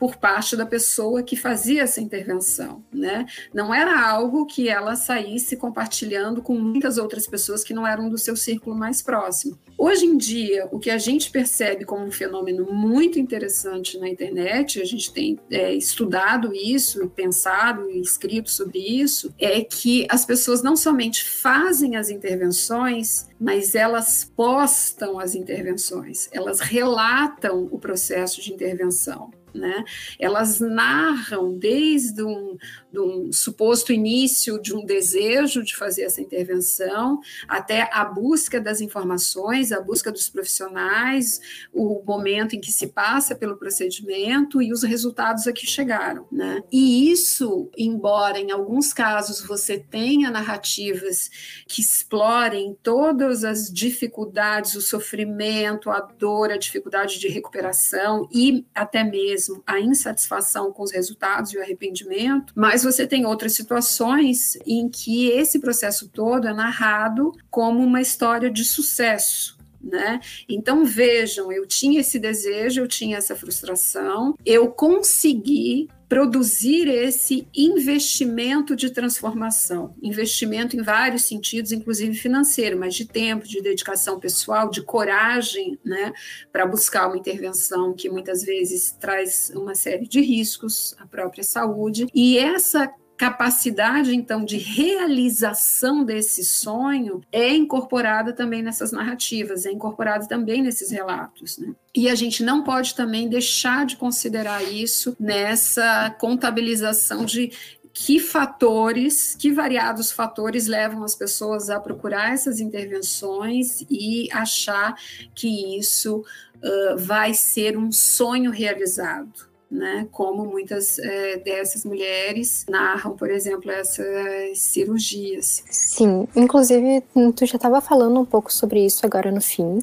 por parte da pessoa que fazia essa intervenção, né? Não era algo que ela saísse compartilhando com muitas outras pessoas que não eram do seu círculo mais próximo. Hoje em dia, o que a gente percebe como um fenômeno muito interessante na internet, a gente tem é, estudado isso, pensado e escrito sobre isso, é que as pessoas não somente fazem as intervenções, mas elas postam as intervenções, elas relatam o processo de intervenção. Né? Elas narram desde um, de um suposto início de um desejo de fazer essa intervenção até a busca das informações, a busca dos profissionais, o momento em que se passa pelo procedimento e os resultados a que chegaram. Né? E isso, embora em alguns casos você tenha narrativas que explorem todas as dificuldades, o sofrimento, a dor, a dificuldade de recuperação e até mesmo a insatisfação com os resultados e o arrependimento, mas você tem outras situações em que esse processo todo é narrado como uma história de sucesso, né? Então vejam, eu tinha esse desejo, eu tinha essa frustração, eu consegui produzir esse investimento de transformação, investimento em vários sentidos, inclusive financeiro, mas de tempo, de dedicação pessoal, de coragem, né, para buscar uma intervenção que muitas vezes traz uma série de riscos à própria saúde. E essa capacidade, então, de realização desse sonho é incorporada também nessas narrativas, é incorporada também nesses relatos. Né? E a gente não pode também deixar de considerar isso nessa contabilização de que fatores, que variados fatores levam as pessoas a procurar essas intervenções e achar que isso uh, vai ser um sonho realizado né? Como muitas é, dessas mulheres narram, por exemplo, essas cirurgias. Sim, inclusive tu já estava falando um pouco sobre isso agora no fim,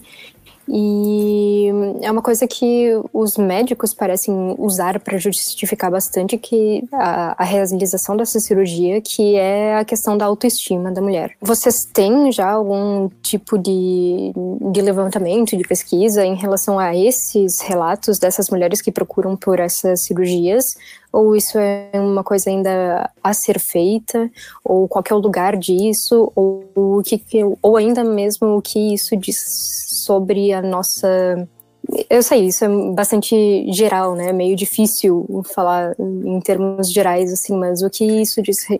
e é uma coisa que os médicos parecem usar para justificar bastante que a, a, realização dessa cirurgia, que é a questão da autoestima da mulher. Vocês têm já algum tipo de, de levantamento, de pesquisa em relação a esses relatos dessas mulheres que procuram por essas cirurgias? ou isso é uma coisa ainda a ser feita, ou qual é o lugar disso, ou o que, ou ainda mesmo o que isso diz sobre a nossa eu sei, isso é bastante geral, né? Meio difícil falar em termos gerais, assim, mas o que isso diz é,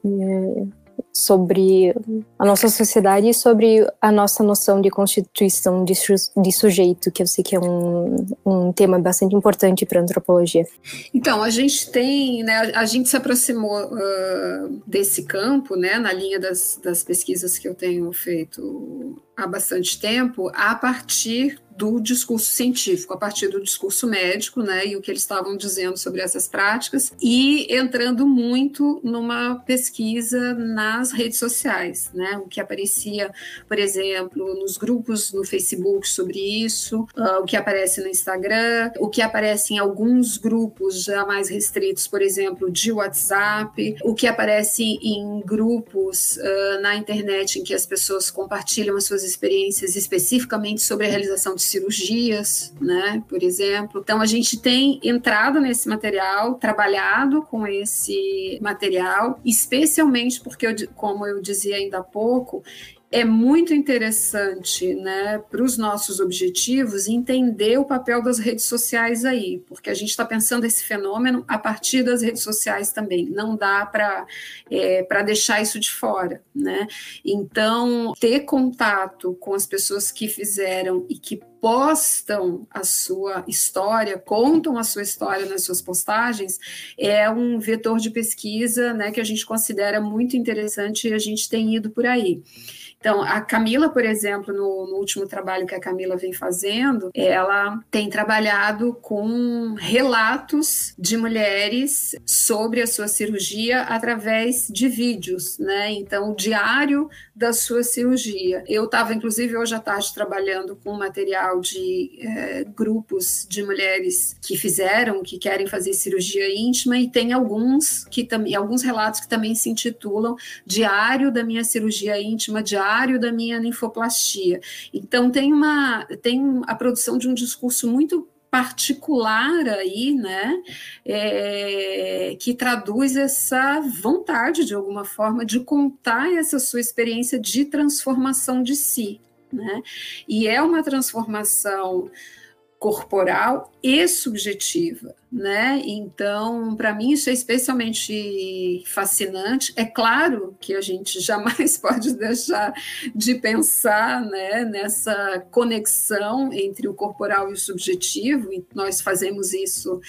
sobre a nossa sociedade e sobre a nossa noção de constituição de, de sujeito, que eu sei que é um, um tema bastante importante para a antropologia. Então, a gente tem, né, a gente se aproximou uh, desse campo, né, na linha das, das pesquisas que eu tenho feito há bastante tempo, a partir do discurso científico, a partir do discurso médico, né, e o que eles estavam dizendo sobre essas práticas, e entrando muito numa pesquisa nas redes sociais, né, o que aparecia, por exemplo, nos grupos no Facebook sobre isso, uh, o que aparece no Instagram, o que aparece em alguns grupos já mais restritos, por exemplo, de WhatsApp, o que aparece em grupos uh, na internet em que as pessoas compartilham as suas experiências especificamente sobre a realização de cirurgias, né, por exemplo. Então a gente tem entrado nesse material, trabalhado com esse material, especialmente porque, eu, como eu dizia ainda há pouco, é muito interessante né, para os nossos objetivos entender o papel das redes sociais aí, porque a gente está pensando esse fenômeno a partir das redes sociais também. Não dá para é, deixar isso de fora. Né? Então, ter contato com as pessoas que fizeram e que postam a sua história, contam a sua história nas suas postagens, é um vetor de pesquisa né, que a gente considera muito interessante e a gente tem ido por aí. Então, a Camila, por exemplo, no, no, último trabalho que a Camila vem fazendo, ela tem trabalhado com relatos de mulheres sobre a sua cirurgia através de vídeos, né? Então, o diário da sua cirurgia. Eu estava, inclusive, hoje à tarde trabalhando com material de é, grupos de mulheres que fizeram, que querem fazer cirurgia íntima, e tem alguns que também, alguns relatos que também se intitulam Diário da minha cirurgia íntima, Diário da minha linfoplastia. Então tem uma tem a produção de um discurso muito particular aí, né, é, que traduz essa vontade, de alguma forma, de contar essa sua experiência de transformação de si, né, e é uma transformação corporal e subjetiva, né? Então, para mim isso é especialmente fascinante. É claro que a gente jamais pode deixar de pensar, né, nessa conexão entre o corporal e o subjetivo. E nós fazemos isso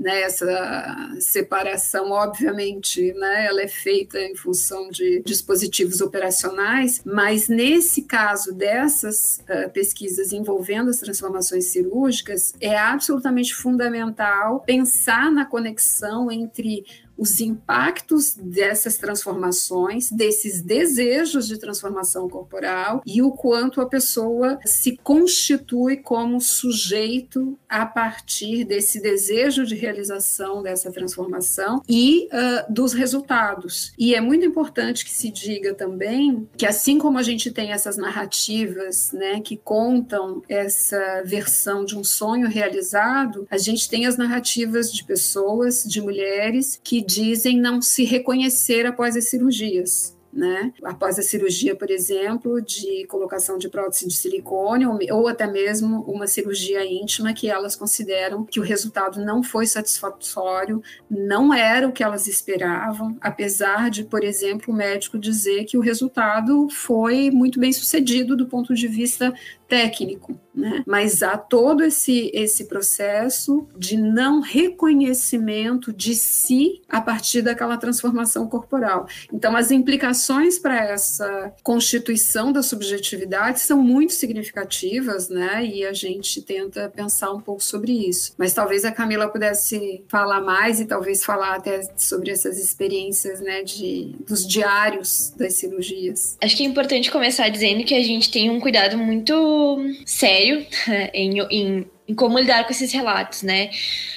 né, essa separação, obviamente, né, ela é feita em função de dispositivos operacionais, mas nesse caso dessas uh, pesquisas envolvendo as transformações cirúrgicas, é absolutamente fundamental pensar na conexão entre os impactos dessas transformações, desses desejos de transformação corporal e o quanto a pessoa se constitui como sujeito a partir desse desejo de realização dessa transformação e uh, dos resultados. E é muito importante que se diga também que, assim como a gente tem essas narrativas né, que contam essa versão de um sonho realizado, a gente tem as narrativas de pessoas, de mulheres que dizem não se reconhecer após as cirurgias né? Após a cirurgia, por exemplo, de colocação de prótese de silicone ou, ou, até mesmo uma cirurgia íntima que elas consideram que o resultado não foi satisfatório, não era o que elas esperavam, apesar de, por exemplo, o médico dizer que o resultado foi muito bem sucedido do ponto de vista técnico, né? Mas há todo esse esse processo de não reconhecimento de si a partir daquela transformação corporal. Então, as implicações para essa constituição da subjetividade são muito significativas, né? E a gente tenta pensar um pouco sobre isso. Mas talvez a Camila pudesse falar mais e talvez falar até sobre essas experiências, né, de dos diários das cirurgias. Acho que é importante começar dizendo que a gente tem um cuidado muito sério em, em, em como lidar com esses relatos, né?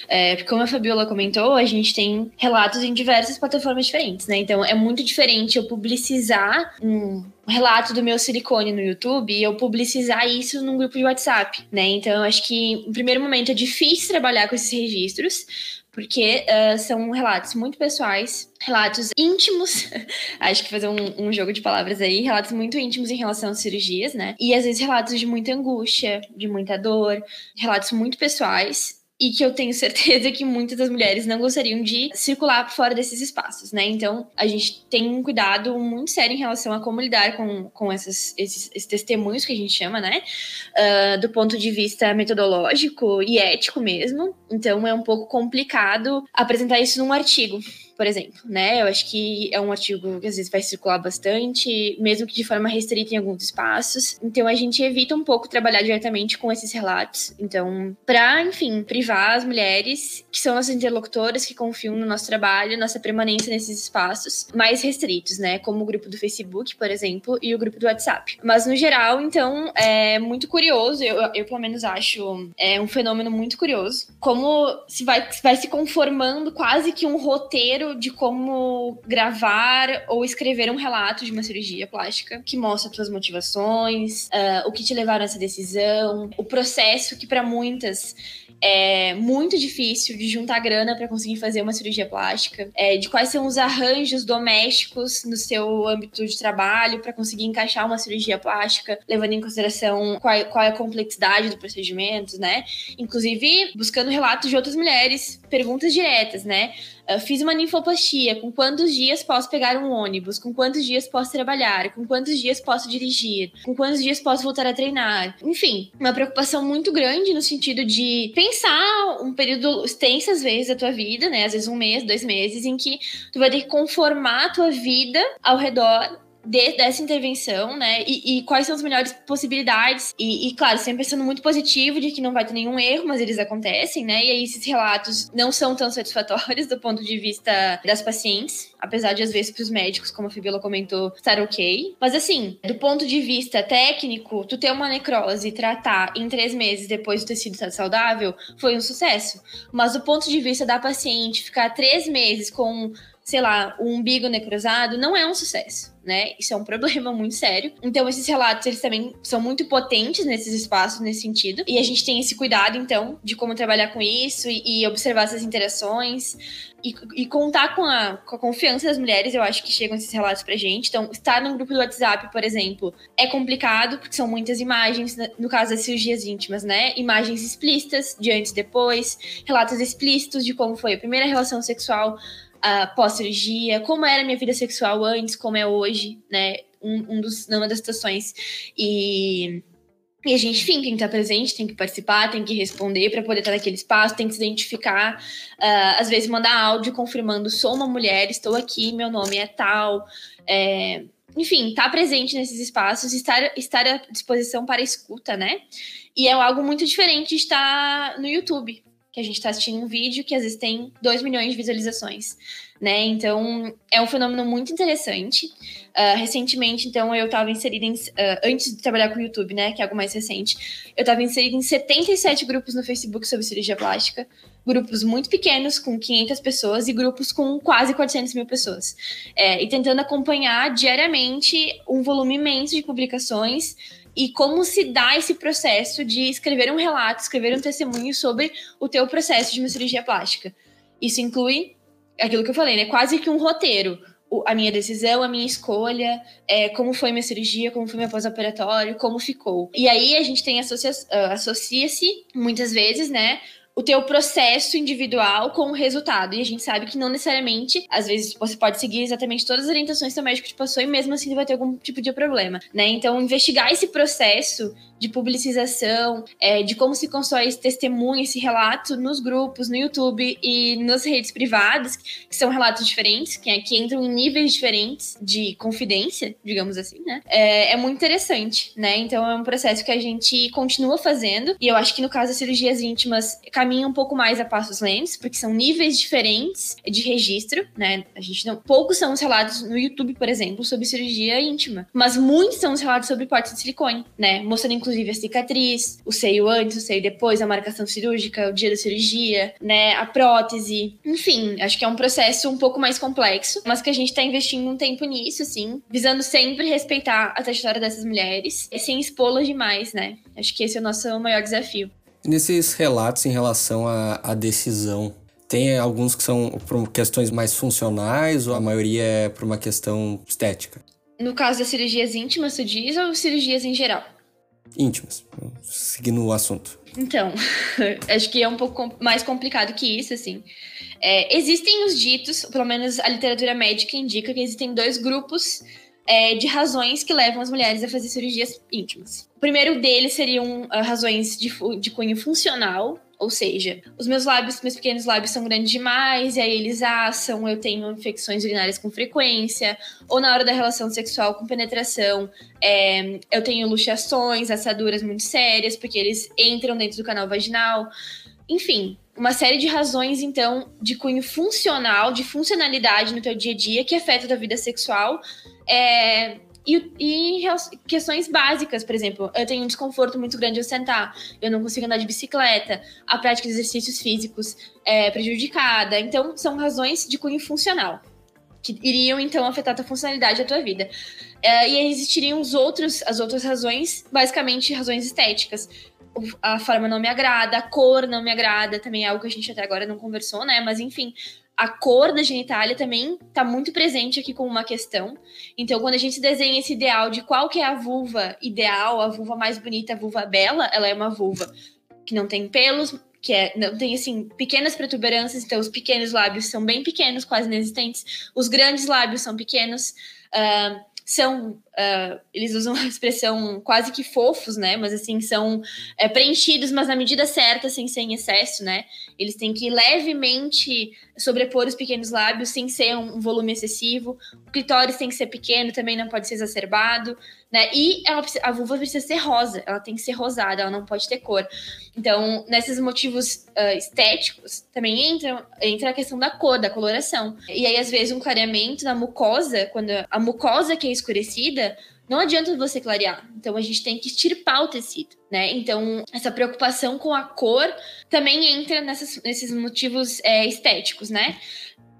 É, como a Fabiola comentou, a gente tem relatos em diversas plataformas diferentes, né? Então é muito diferente eu publicizar um relato do meu silicone no YouTube e eu publicizar isso num grupo de WhatsApp, né? Então acho que, no primeiro momento, é difícil trabalhar com esses registros, porque uh, são relatos muito pessoais, relatos íntimos, acho que fazer um, um, jogo de palavras aí, relatos muito íntimos em relação às cirurgias, né? E às vezes relatos de muita angústia, de muita dor, relatos muito pessoais e que eu tenho certeza que muitas das mulheres não gostariam de circular por fora desses espaços, né? Então, a gente tem um cuidado muito sério em relação a como lidar com, com essas, esses, esses testemunhos que a gente chama, né? Uh, do ponto de vista metodológico e ético mesmo. Então, é um pouco complicado apresentar isso num artigo por exemplo, né? Eu acho que é um artigo que às vezes vai circular bastante, mesmo que de forma restrita em alguns espaços. Então a gente evita um pouco trabalhar diretamente com esses relatos. Então, para, enfim, privar as mulheres que são as interlocutoras que confiam no nosso trabalho, nossa permanência nesses espaços mais restritos, né? Como o grupo do Facebook, por exemplo, e o grupo do WhatsApp. Mas no geral, então, é muito curioso, eu, eu pelo menos acho, é um fenômeno muito curioso, como se vai, vai se conformando quase que um roteiro de como gravar ou escrever um relato de uma cirurgia plástica que mostra suas motivações, uh, o que te levaram a essa decisão, o processo que para muitas é muito difícil de juntar grana para conseguir fazer uma cirurgia plástica, é, de quais são os arranjos domésticos no seu âmbito de trabalho para conseguir encaixar uma cirurgia plástica, levando em consideração qual, qual é a complexidade do procedimento, né? Inclusive buscando relatos de outras mulheres, perguntas diretas, né? Fiz uma ninfoplastia. Com quantos dias posso pegar um ônibus? Com quantos dias posso trabalhar? Com quantos dias posso dirigir? Com quantos dias posso voltar a treinar? Enfim, uma preocupação muito grande no sentido de pensar um período extenso, às vezes, da tua vida, né? Às vezes um mês, dois meses, em que tu vai ter que conformar a tua vida ao redor de, dessa intervenção, né? E, e, quais são as melhores possibilidades. E, e, claro, sempre pensando muito positivo de que não vai ter nenhum erro, mas eles acontecem, né? E aí esses relatos não são tão satisfatórios do ponto de vista das pacientes, apesar de às vezes para os médicos, como a Fibiola comentou, estar ok. Mas assim, do ponto de vista técnico, tu ter uma necrose e tratar em três meses depois do tecido estar saudável foi um sucesso. Mas do ponto de vista da paciente, ficar três meses com sei lá, o umbigo necrosado, não é um sucesso né? Isso é um problema muito sério. Então, esses relatos, eles também são muito potentes nesses espaços, nesse sentido. E a gente tem esse cuidado, então, de como trabalhar com isso e, e observar essas interações. E, e, contar com a, com a confiança das mulheres, eu acho que chegam esses relatos pra gente. Então, estar num grupo do WhatsApp, por exemplo, é complicado, porque são muitas imagens, né, no caso das cirurgias íntimas, né? Imagens explícitas de antes e depois, relatos explícitos de como foi a primeira relação sexual uh, pós-cirurgia, como era a minha vida sexual antes, como é hoje, né? Um, um dos, uma das situações. E e a gente, enfim, tem que estar presente, tem que participar, tem que responder para poder estar naquele espaço, tem que se identificar. Uh, às vezes, mandar áudio confirmando: sou uma mulher, estou aqui, meu nome é tal. É, enfim, estar presente nesses espaços, estar, estar à disposição para escuta, né? E é algo muito diferente de estar no YouTube, que a gente está assistindo um vídeo que às vezes tem 2 milhões de visualizações né? Então, é um fenômeno muito interessante. Uh, recentemente, então, eu estava inserida em. Uh, antes de trabalhar com o YouTube, né? Que é algo mais recente, eu estava inserida em 77 grupos no Facebook sobre cirurgia plástica. Grupos muito pequenos, com 500 pessoas, e grupos com quase 400 mil pessoas. É, e tentando acompanhar diariamente um volume imenso de publicações e como se dá esse processo de escrever um relato, escrever um testemunho sobre o teu processo de uma cirurgia plástica. Isso inclui aquilo que eu falei, né? Quase que um roteiro. O, a minha decisão, a minha escolha, é, como foi minha cirurgia, como foi meu pós-operatório, como ficou. E aí a gente tem associa uh, associa-se, muitas vezes, né? O teu processo individual com o resultado. E a gente sabe que não necessariamente, às vezes você pode seguir exatamente todas as orientações que o médico te passou e mesmo assim vai ter algum tipo de problema, né? Então, investigar esse processo de publicização, é, de como se constrói esse testemunho, esse relato nos grupos, no YouTube e nas redes privadas, que são relatos diferentes, que, é, que entram em níveis diferentes de confidência, digamos assim, né? É, é, muito interessante, né? Então é um processo que a gente continua fazendo, e eu acho que no caso das cirurgias íntimas caminha um pouco mais a passos lentos, porque são níveis diferentes de registro, né? A gente não. Poucos são os relatos no YouTube, por exemplo, sobre cirurgia íntima, mas muitos são os relatos sobre porte de silicone, né? Mostrando inclusive a cicatriz, o seio antes, o seio depois, a marcação cirúrgica, o dia da cirurgia, né, a prótese. Enfim, acho que é um processo um pouco mais complexo, mas que a gente tá investindo um tempo nisso, assim, visando sempre respeitar a trajetória dessas mulheres, sem expô-las demais, né? Acho que esse é o nosso maior desafio. Nesses relatos em relação à, à decisão, tem alguns que são por questões mais funcionais ou a maioria é por uma questão estética? No caso das cirurgias íntimas, tu diz, ou cirurgias em geral? íntimas, seguindo o assunto. Então, acho que é um pouco mais complicado que isso, assim. É, existem os ditos, pelo menos a literatura médica indica que existem dois grupos é, de razões que levam as mulheres a fazer cirurgias íntimas. Primeiro deles seriam uh, razões de, de cunho funcional, ou seja, os meus lábios, meus pequenos lábios são grandes demais, e aí eles assam, eu tenho infecções urinárias com frequência, ou na hora da relação sexual com penetração, é, eu tenho luxações, assaduras muito sérias, porque eles entram dentro do canal vaginal. Enfim, uma série de razões, então, de cunho funcional, de funcionalidade no teu dia a dia que afeta a tua vida sexual. É, e, e questões básicas, por exemplo, eu tenho um desconforto muito grande ao sentar, eu não consigo andar de bicicleta, a prática de exercícios físicos é prejudicada. Então, são razões de cunho funcional que iriam então afetar a tua funcionalidade da tua vida. É, e existiriam os outros, as outras razões, basicamente razões estéticas. A forma não me agrada, a cor não me agrada, também é algo que a gente até agora não conversou, né? Mas enfim, a cor da genitália também está muito presente aqui como uma questão. Então, quando a gente desenha esse ideal de qual que é a vulva ideal, a vulva mais bonita, a vulva bela, ela é uma vulva que não tem pelos, que é, não tem assim pequenas protuberâncias, então os pequenos lábios são bem pequenos, quase inexistentes. Os grandes lábios são pequenos. Uh, são, uh, eles usam a expressão quase que fofos, né? Mas assim, são é, preenchidos, mas na medida certa, sem ser em excesso, né? Eles têm que levemente sobrepor os pequenos lábios sem ser um volume excessivo. O clitóris tem que ser pequeno, também não pode ser exacerbado, né? E ela, a vulva precisa ser rosa, ela tem que ser rosada, ela não pode ter cor. Então, nesses motivos uh, estéticos, também entra, entra a questão da cor, da coloração. E aí, às vezes, um clareamento na mucosa, quando a mucosa que é escurecida, não adianta você clarear. Então a gente tem que extirpar o tecido, né? Então essa preocupação com a cor também entra nessas, nesses motivos é, estéticos, né?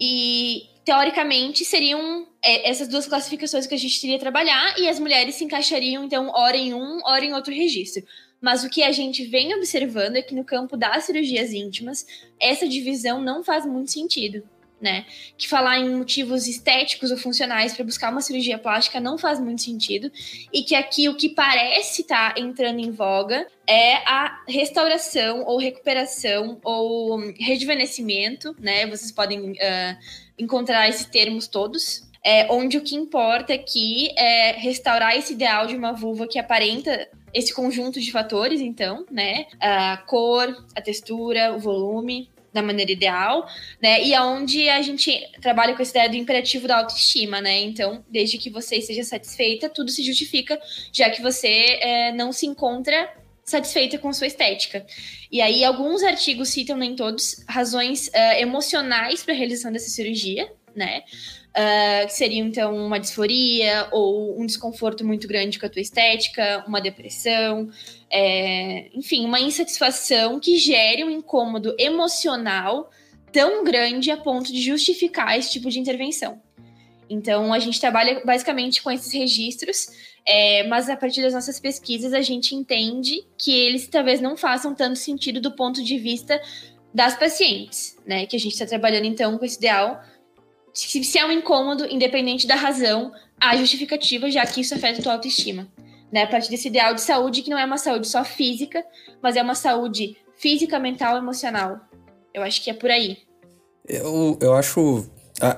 E teoricamente, seriam é, essas duas classificações que a gente teria trabalhar, e as mulheres se encaixariam, então, ora em um, ora em outro registro. Mas o que a gente vem observando é que no campo das cirurgias íntimas, essa divisão não faz muito sentido. Né? Que falar em motivos estéticos ou funcionais para buscar uma cirurgia plástica não faz muito sentido. E que aqui o que parece estar tá entrando em voga é a restauração ou recuperação ou rejuvenescimento, né? Vocês podem uh, encontrar esses termos todos. É, onde o que importa aqui é restaurar esse ideal de uma vulva que aparenta esse conjunto de fatores, então, né? A cor, a textura, o volume, da maneira ideal, né? E aonde a gente trabalha com essa ideia do imperativo da autoestima, né? Então, desde que você esteja satisfeita, tudo se justifica, já que você é, não se encontra satisfeita com sua estética. E aí, alguns artigos citam, nem todos, razões uh, emocionais para a realização dessa cirurgia, né? Uh, que seriam, então, uma disforia ou um desconforto muito grande com a tua estética, uma depressão, é, enfim, uma insatisfação que gere um incômodo emocional tão grande a ponto de justificar esse tipo de intervenção. Então, a gente trabalha basicamente com esses registros, é, mas a partir das nossas pesquisas a gente entende que eles talvez não façam tanto sentido do ponto de vista das pacientes, né? Que a gente está trabalhando então com esse ideal se, é um incômodo, independente da razão, há justificativa, já que isso afeta a tua autoestima. Né? A partir desse ideal de saúde, que não é uma saúde só física, mas é uma saúde física, mental emocional. Eu acho que é por aí. Eu, eu acho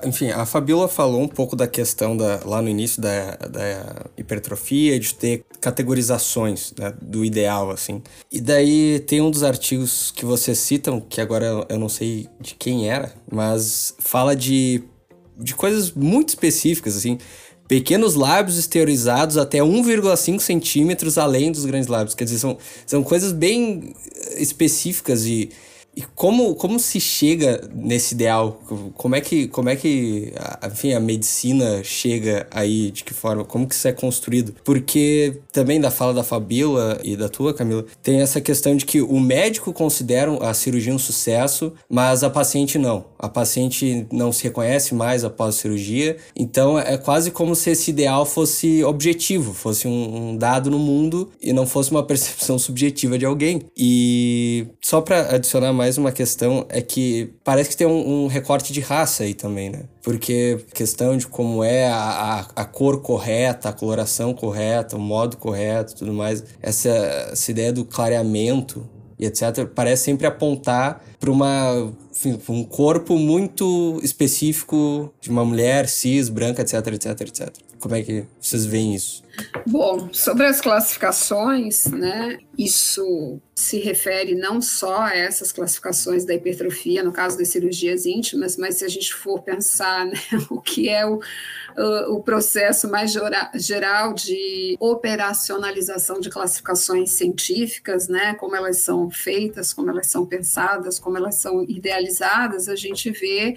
enfim, a Fabiola falou um pouco da questão da, lá no início da, da hipertrofia, de ter categorizações né, do ideal, assim. E daí tem um dos artigos que vocês citam, que agora eu não sei de quem era, mas fala de de coisas muito específicas, assim. Pequenos lábios exteriorizados até 1,5 centímetros além dos grandes lábios. Quer dizer, são, são coisas bem específicas e e como, como se chega nesse ideal? Como é que, como é que enfim, a medicina chega aí? De que forma? Como que isso é construído? Porque também da fala da Fabíola e da tua, Camila, tem essa questão de que o médico considera a cirurgia um sucesso, mas a paciente não. A paciente não se reconhece mais após a cirurgia. Então é quase como se esse ideal fosse objetivo, fosse um, um dado no mundo e não fosse uma percepção subjetiva de alguém. E só para adicionar mais mais uma questão é que parece que tem um, um, recorte de raça aí também, né? Porque questão de como é a, a, a, cor correta, a coloração correta, o modo correto tudo mais, essa, essa ideia do clareamento e etc., parece sempre apontar para uma um corpo muito específico de uma mulher cis, branca, etc, etc, etc. Como é que vocês veem isso? Bom, sobre as classificações, né, isso se refere não só a essas classificações da hipertrofia, no caso das cirurgias íntimas, mas se a gente for pensar né, o que é o, o processo mais geral de operacionalização de classificações científicas, né, como elas são feitas, como elas são pensadas, como elas são idealizadas, a gente vê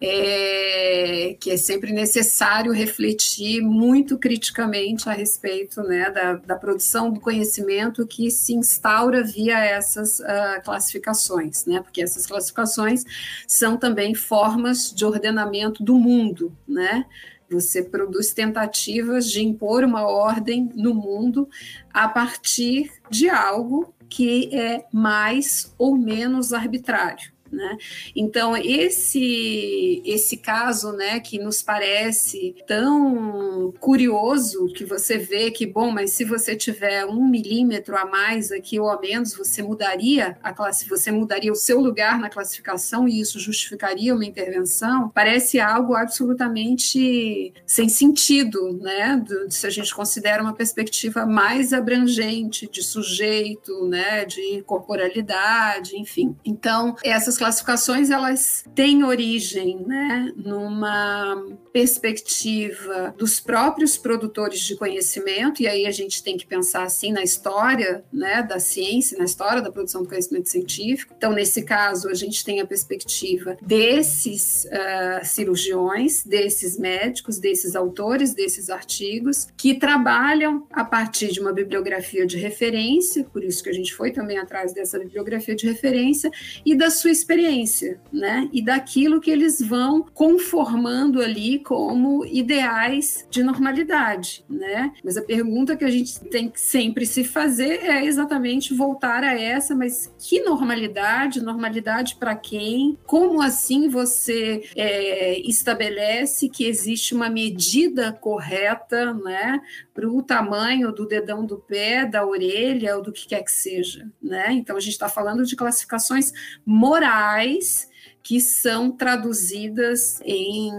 é, que é sempre necessário refletir muito criticamente a respeito né, da, da produção do conhecimento que se instaura via essas uh, classificações, né, porque essas classificações são também formas de ordenamento do mundo, né? Você produz tentativas de impor uma ordem no mundo a partir de algo que é mais ou menos arbitrário. Né? Então, esse, esse caso né, que nos parece tão curioso, que você vê que, bom, mas se você tiver um milímetro a mais aqui ou a menos, você mudaria a classe, você mudaria o seu lugar na classificação e isso justificaria uma intervenção, parece algo absolutamente sem sentido, né? Do, se a gente considera uma perspectiva mais abrangente de sujeito, né? De corporalidade, enfim. Então, essas classificações elas têm origem né, numa perspectiva dos próprios produtores de conhecimento, e aí a gente tem que pensar assim na história né, da ciência, na história da produção do conhecimento científico. Então, nesse caso, a gente tem a perspectiva desses uh, cirurgiões, desses médicos, desses autores, desses artigos, que trabalham a partir de uma bibliografia de referência, por isso que a gente foi também atrás dessa bibliografia de referência, e da sua experiência, né? E daquilo que eles vão conformando ali como ideais de normalidade, né? Mas a pergunta que a gente tem que sempre se fazer é exatamente voltar a essa, mas que normalidade? Normalidade para quem? Como assim você é, estabelece que existe uma medida correta, né? Para o tamanho do dedão do pé, da orelha ou do que quer que seja, né? Então a gente está falando de classificações morais que são traduzidas em,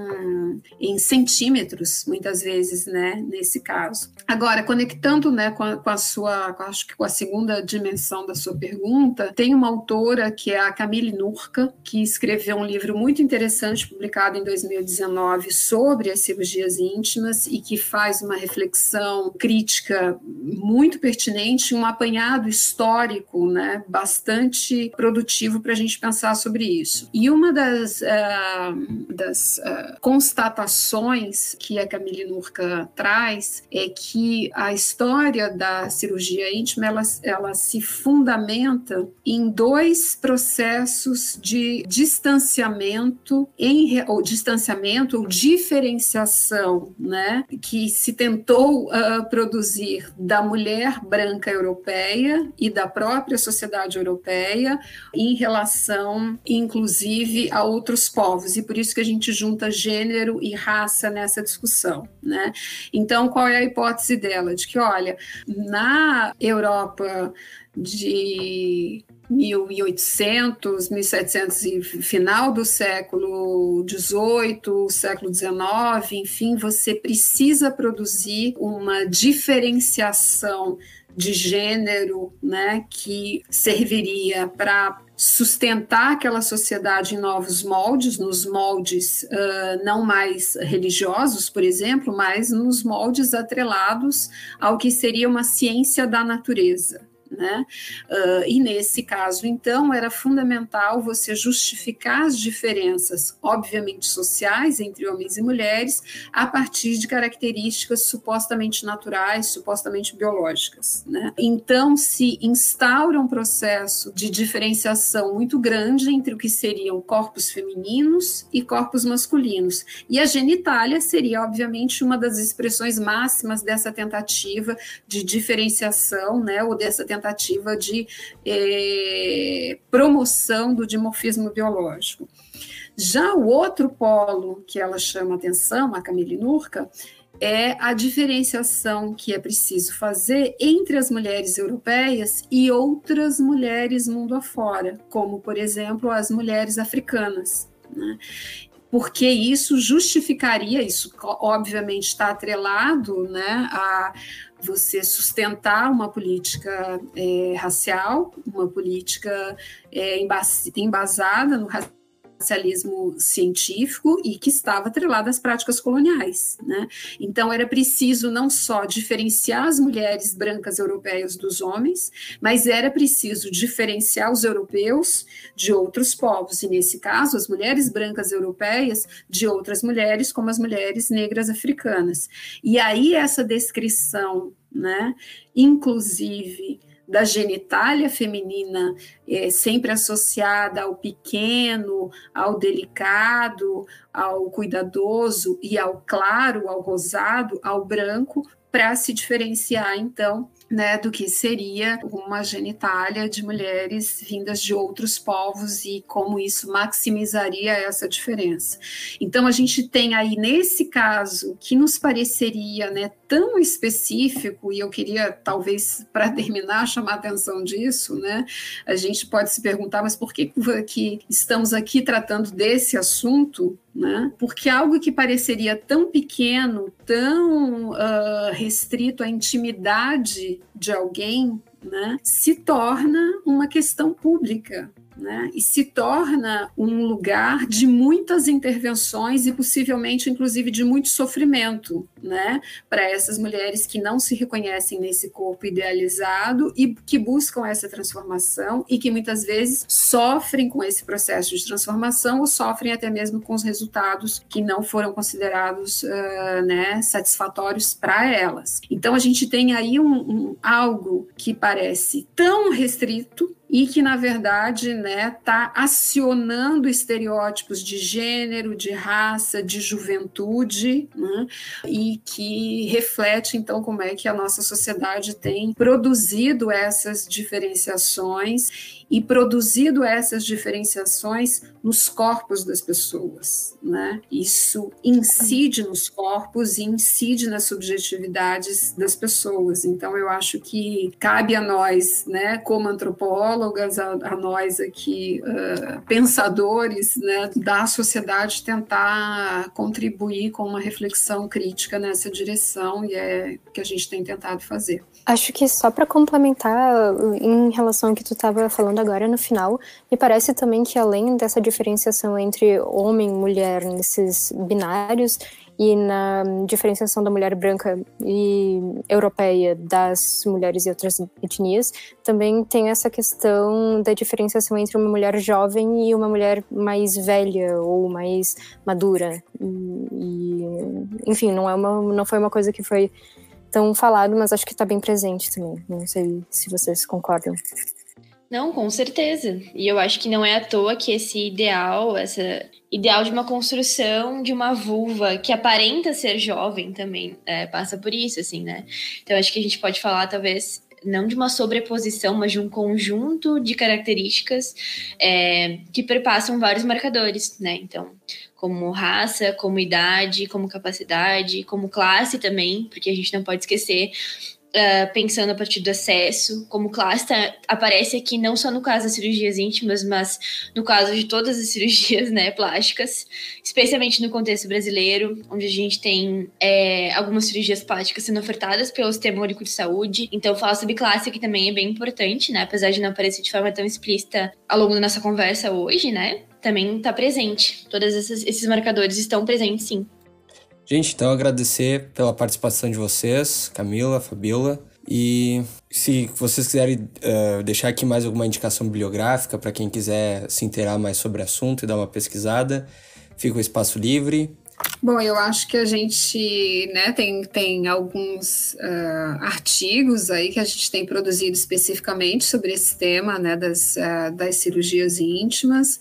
em centímetros, muitas vezes, né, nesse caso. Agora, conectando, né, com a, com a sua, com, acho que com a segunda dimensão da sua pergunta, tem uma autora que é a Camille Nurka, que escreveu um livro muito interessante, publicado em 2019, sobre as cirurgias íntimas e que faz uma reflexão crítica muito pertinente, um apanhado histórico, né, bastante produtivo para a gente pensar sobre isso. E uma das, uh, das uh, constatações que a Camille Nurka traz é que a história da cirurgia íntima ela, ela se fundamenta em dois processos de distanciamento em, ou distanciamento ou diferenciação, né, que se tentou uh, produzir da mulher branca europeia e da própria sociedade europeia em relação, inclusive inclusive a outros povos, e por isso que a gente junta gênero e raça nessa discussão. Né? Então, qual é a hipótese dela? De que, olha, na Europa de 1800, 1700 e final do século 18, século 19, enfim, você precisa produzir uma diferenciação de gênero, né, que serviria para sustentar aquela sociedade em novos moldes, nos moldes uh, não mais religiosos, por exemplo, mas nos moldes atrelados ao que seria uma ciência da natureza. Né? Uh, e nesse caso, então, era fundamental você justificar as diferenças, obviamente sociais, entre homens e mulheres, a partir de características supostamente naturais, supostamente biológicas. Né? Então, se instaura um processo de diferenciação muito grande entre o que seriam corpos femininos e corpos masculinos. E a genitália seria, obviamente, uma das expressões máximas dessa tentativa de diferenciação, né, ou dessa tentativa tentativa de é, promoção do dimorfismo biológico. Já o outro polo que ela chama atenção, a Camille Nurka, é a diferenciação que é preciso fazer entre as mulheres europeias e outras mulheres mundo afora, como, por exemplo, as mulheres africanas. Né? Porque isso justificaria, isso obviamente está atrelado né, a, você sustentar uma política é, racial, uma política é, embasada no racismo racialismo científico e que estava atrelado às práticas coloniais. Né? Então, era preciso não só diferenciar as mulheres brancas europeias dos homens, mas era preciso diferenciar os europeus de outros povos, e nesse caso, as mulheres brancas europeias de outras mulheres, como as mulheres negras africanas. E aí, essa descrição, né, inclusive da genitália feminina é, sempre associada ao pequeno, ao delicado, ao cuidadoso e ao claro, ao rosado, ao branco, para se diferenciar, então, né, do que seria uma genitália de mulheres vindas de outros povos e como isso maximizaria essa diferença. Então, a gente tem aí, nesse caso, que nos pareceria né, tão específico, e eu queria, talvez, para terminar, chamar a atenção disso, né, a gente pode se perguntar, mas por que, que estamos aqui tratando desse assunto? Né? Porque algo que pareceria tão pequeno, tão uh, restrito à intimidade de alguém, né, se torna uma questão pública né? e se torna um lugar de muitas intervenções e possivelmente, inclusive, de muito sofrimento né? para essas mulheres que não se reconhecem nesse corpo idealizado e que buscam essa transformação e que muitas vezes sofrem com esse processo de transformação ou sofrem até mesmo com os resultados que não foram considerados uh, né, satisfatórios para elas. Então, a gente tem aí um, um algo que parece tão restrito e que, na verdade, está né, tá acionando estereótipos de gênero, de raça, de juventude, né, e que reflete, então, como é que a nossa sociedade tem produzido essas diferenciações e produzido essas diferenciações nos corpos das pessoas. Né? Isso incide nos corpos e incide nas subjetividades das pessoas. Então, eu acho que cabe a nós, né, como antropólogas, a, a nós aqui, uh, pensadores né, da sociedade, tentar contribuir com uma reflexão crítica nessa direção, e é o que a gente tem tentado fazer. Acho que só para complementar em relação ao que tu estava falando agora no final, me parece também que além dessa diferenciação entre homem e mulher nesses binários e na diferenciação da mulher branca e europeia das mulheres e outras etnias, também tem essa questão da diferenciação entre uma mulher jovem e uma mulher mais velha ou mais madura. E, enfim, não é uma, não foi uma coisa que foi tão falado, mas acho que está bem presente também. Não sei se vocês concordam. Não, com certeza. E eu acho que não é à toa que esse ideal, essa ideal de uma construção de uma vulva que aparenta ser jovem também é, passa por isso, assim, né? Então acho que a gente pode falar, talvez, não de uma sobreposição, mas de um conjunto de características é, que perpassam vários marcadores, né? Então, como raça, como idade, como capacidade, como classe também, porque a gente não pode esquecer Uh, pensando a partir do acesso, como classe tá, aparece aqui não só no caso das cirurgias íntimas, mas no caso de todas as cirurgias né, plásticas, especialmente no contexto brasileiro, onde a gente tem é, algumas cirurgias plásticas sendo ofertadas pelo Sistema Único de Saúde. Então, falar sobre classe aqui também é bem importante, né? Apesar de não aparecer de forma tão explícita ao longo da nossa conversa hoje, né? Também está presente. Todos esses, esses marcadores estão presentes, sim. Gente, então agradecer pela participação de vocês, Camila, Fabiola. E se vocês quiserem uh, deixar aqui mais alguma indicação bibliográfica para quem quiser se inteirar mais sobre o assunto e dar uma pesquisada, fica o espaço livre. Bom, eu acho que a gente né, tem, tem alguns uh, artigos aí que a gente tem produzido especificamente sobre esse tema né, das, uh, das cirurgias íntimas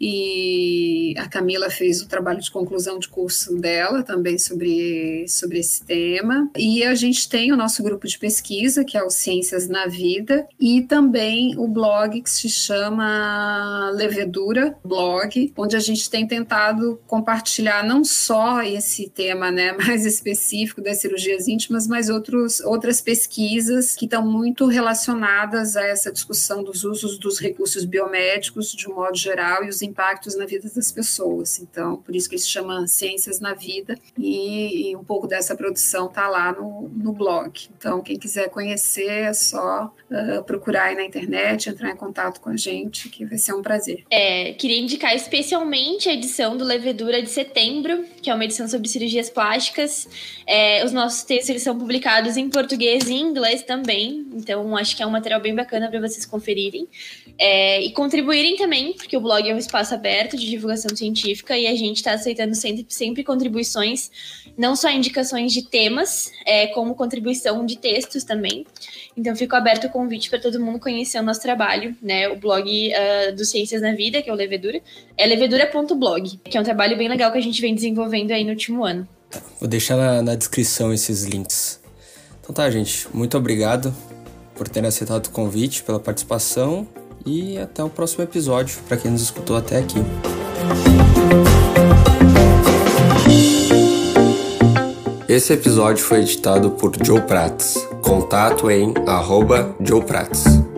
e a Camila fez o trabalho de conclusão de curso dela também sobre, sobre esse tema. E a gente tem o nosso grupo de pesquisa, que é o Ciências na Vida, e também o blog que se chama Levedura Blog, onde a gente tem tentado compartilhar não só esse tema né, mais específico das cirurgias íntimas, mas outros, outras pesquisas que estão muito relacionadas a essa discussão dos usos dos recursos biomédicos de um modo geral e os impactos na vida das pessoas. Então, por isso que ele se chama Ciências na Vida, e, e um pouco dessa produção está lá no, no blog. Então, quem quiser conhecer, é só uh, procurar aí na internet, entrar em contato com a gente, que vai ser um prazer. É, queria indicar especialmente a edição do Levedura de setembro, que é uma edição sobre cirurgias plásticas. É, os nossos textos eles são publicados em português e em inglês também, então acho que é um material bem bacana para vocês conferirem. É, e contribuírem também, porque o blog é um espaço aberto de divulgação científica e a gente está aceitando sempre, sempre, contribuições, não só indicações de temas, é, como contribuição de textos também. Então, fico aberto o convite para todo mundo conhecer o nosso trabalho, né? O blog uh, do Ciências na Vida, que é o Levedura, é levedura.blog, que é um trabalho bem legal que a gente vem desenvolvendo aí no último ano. Vou deixar na, na descrição esses links. Então tá, gente. Muito obrigado por terem aceitado o convite, pela participação e até o próximo episódio, para quem nos escutou até aqui. Esse episódio foi editado por Joe Prats. Contato em arroba Joe Prats.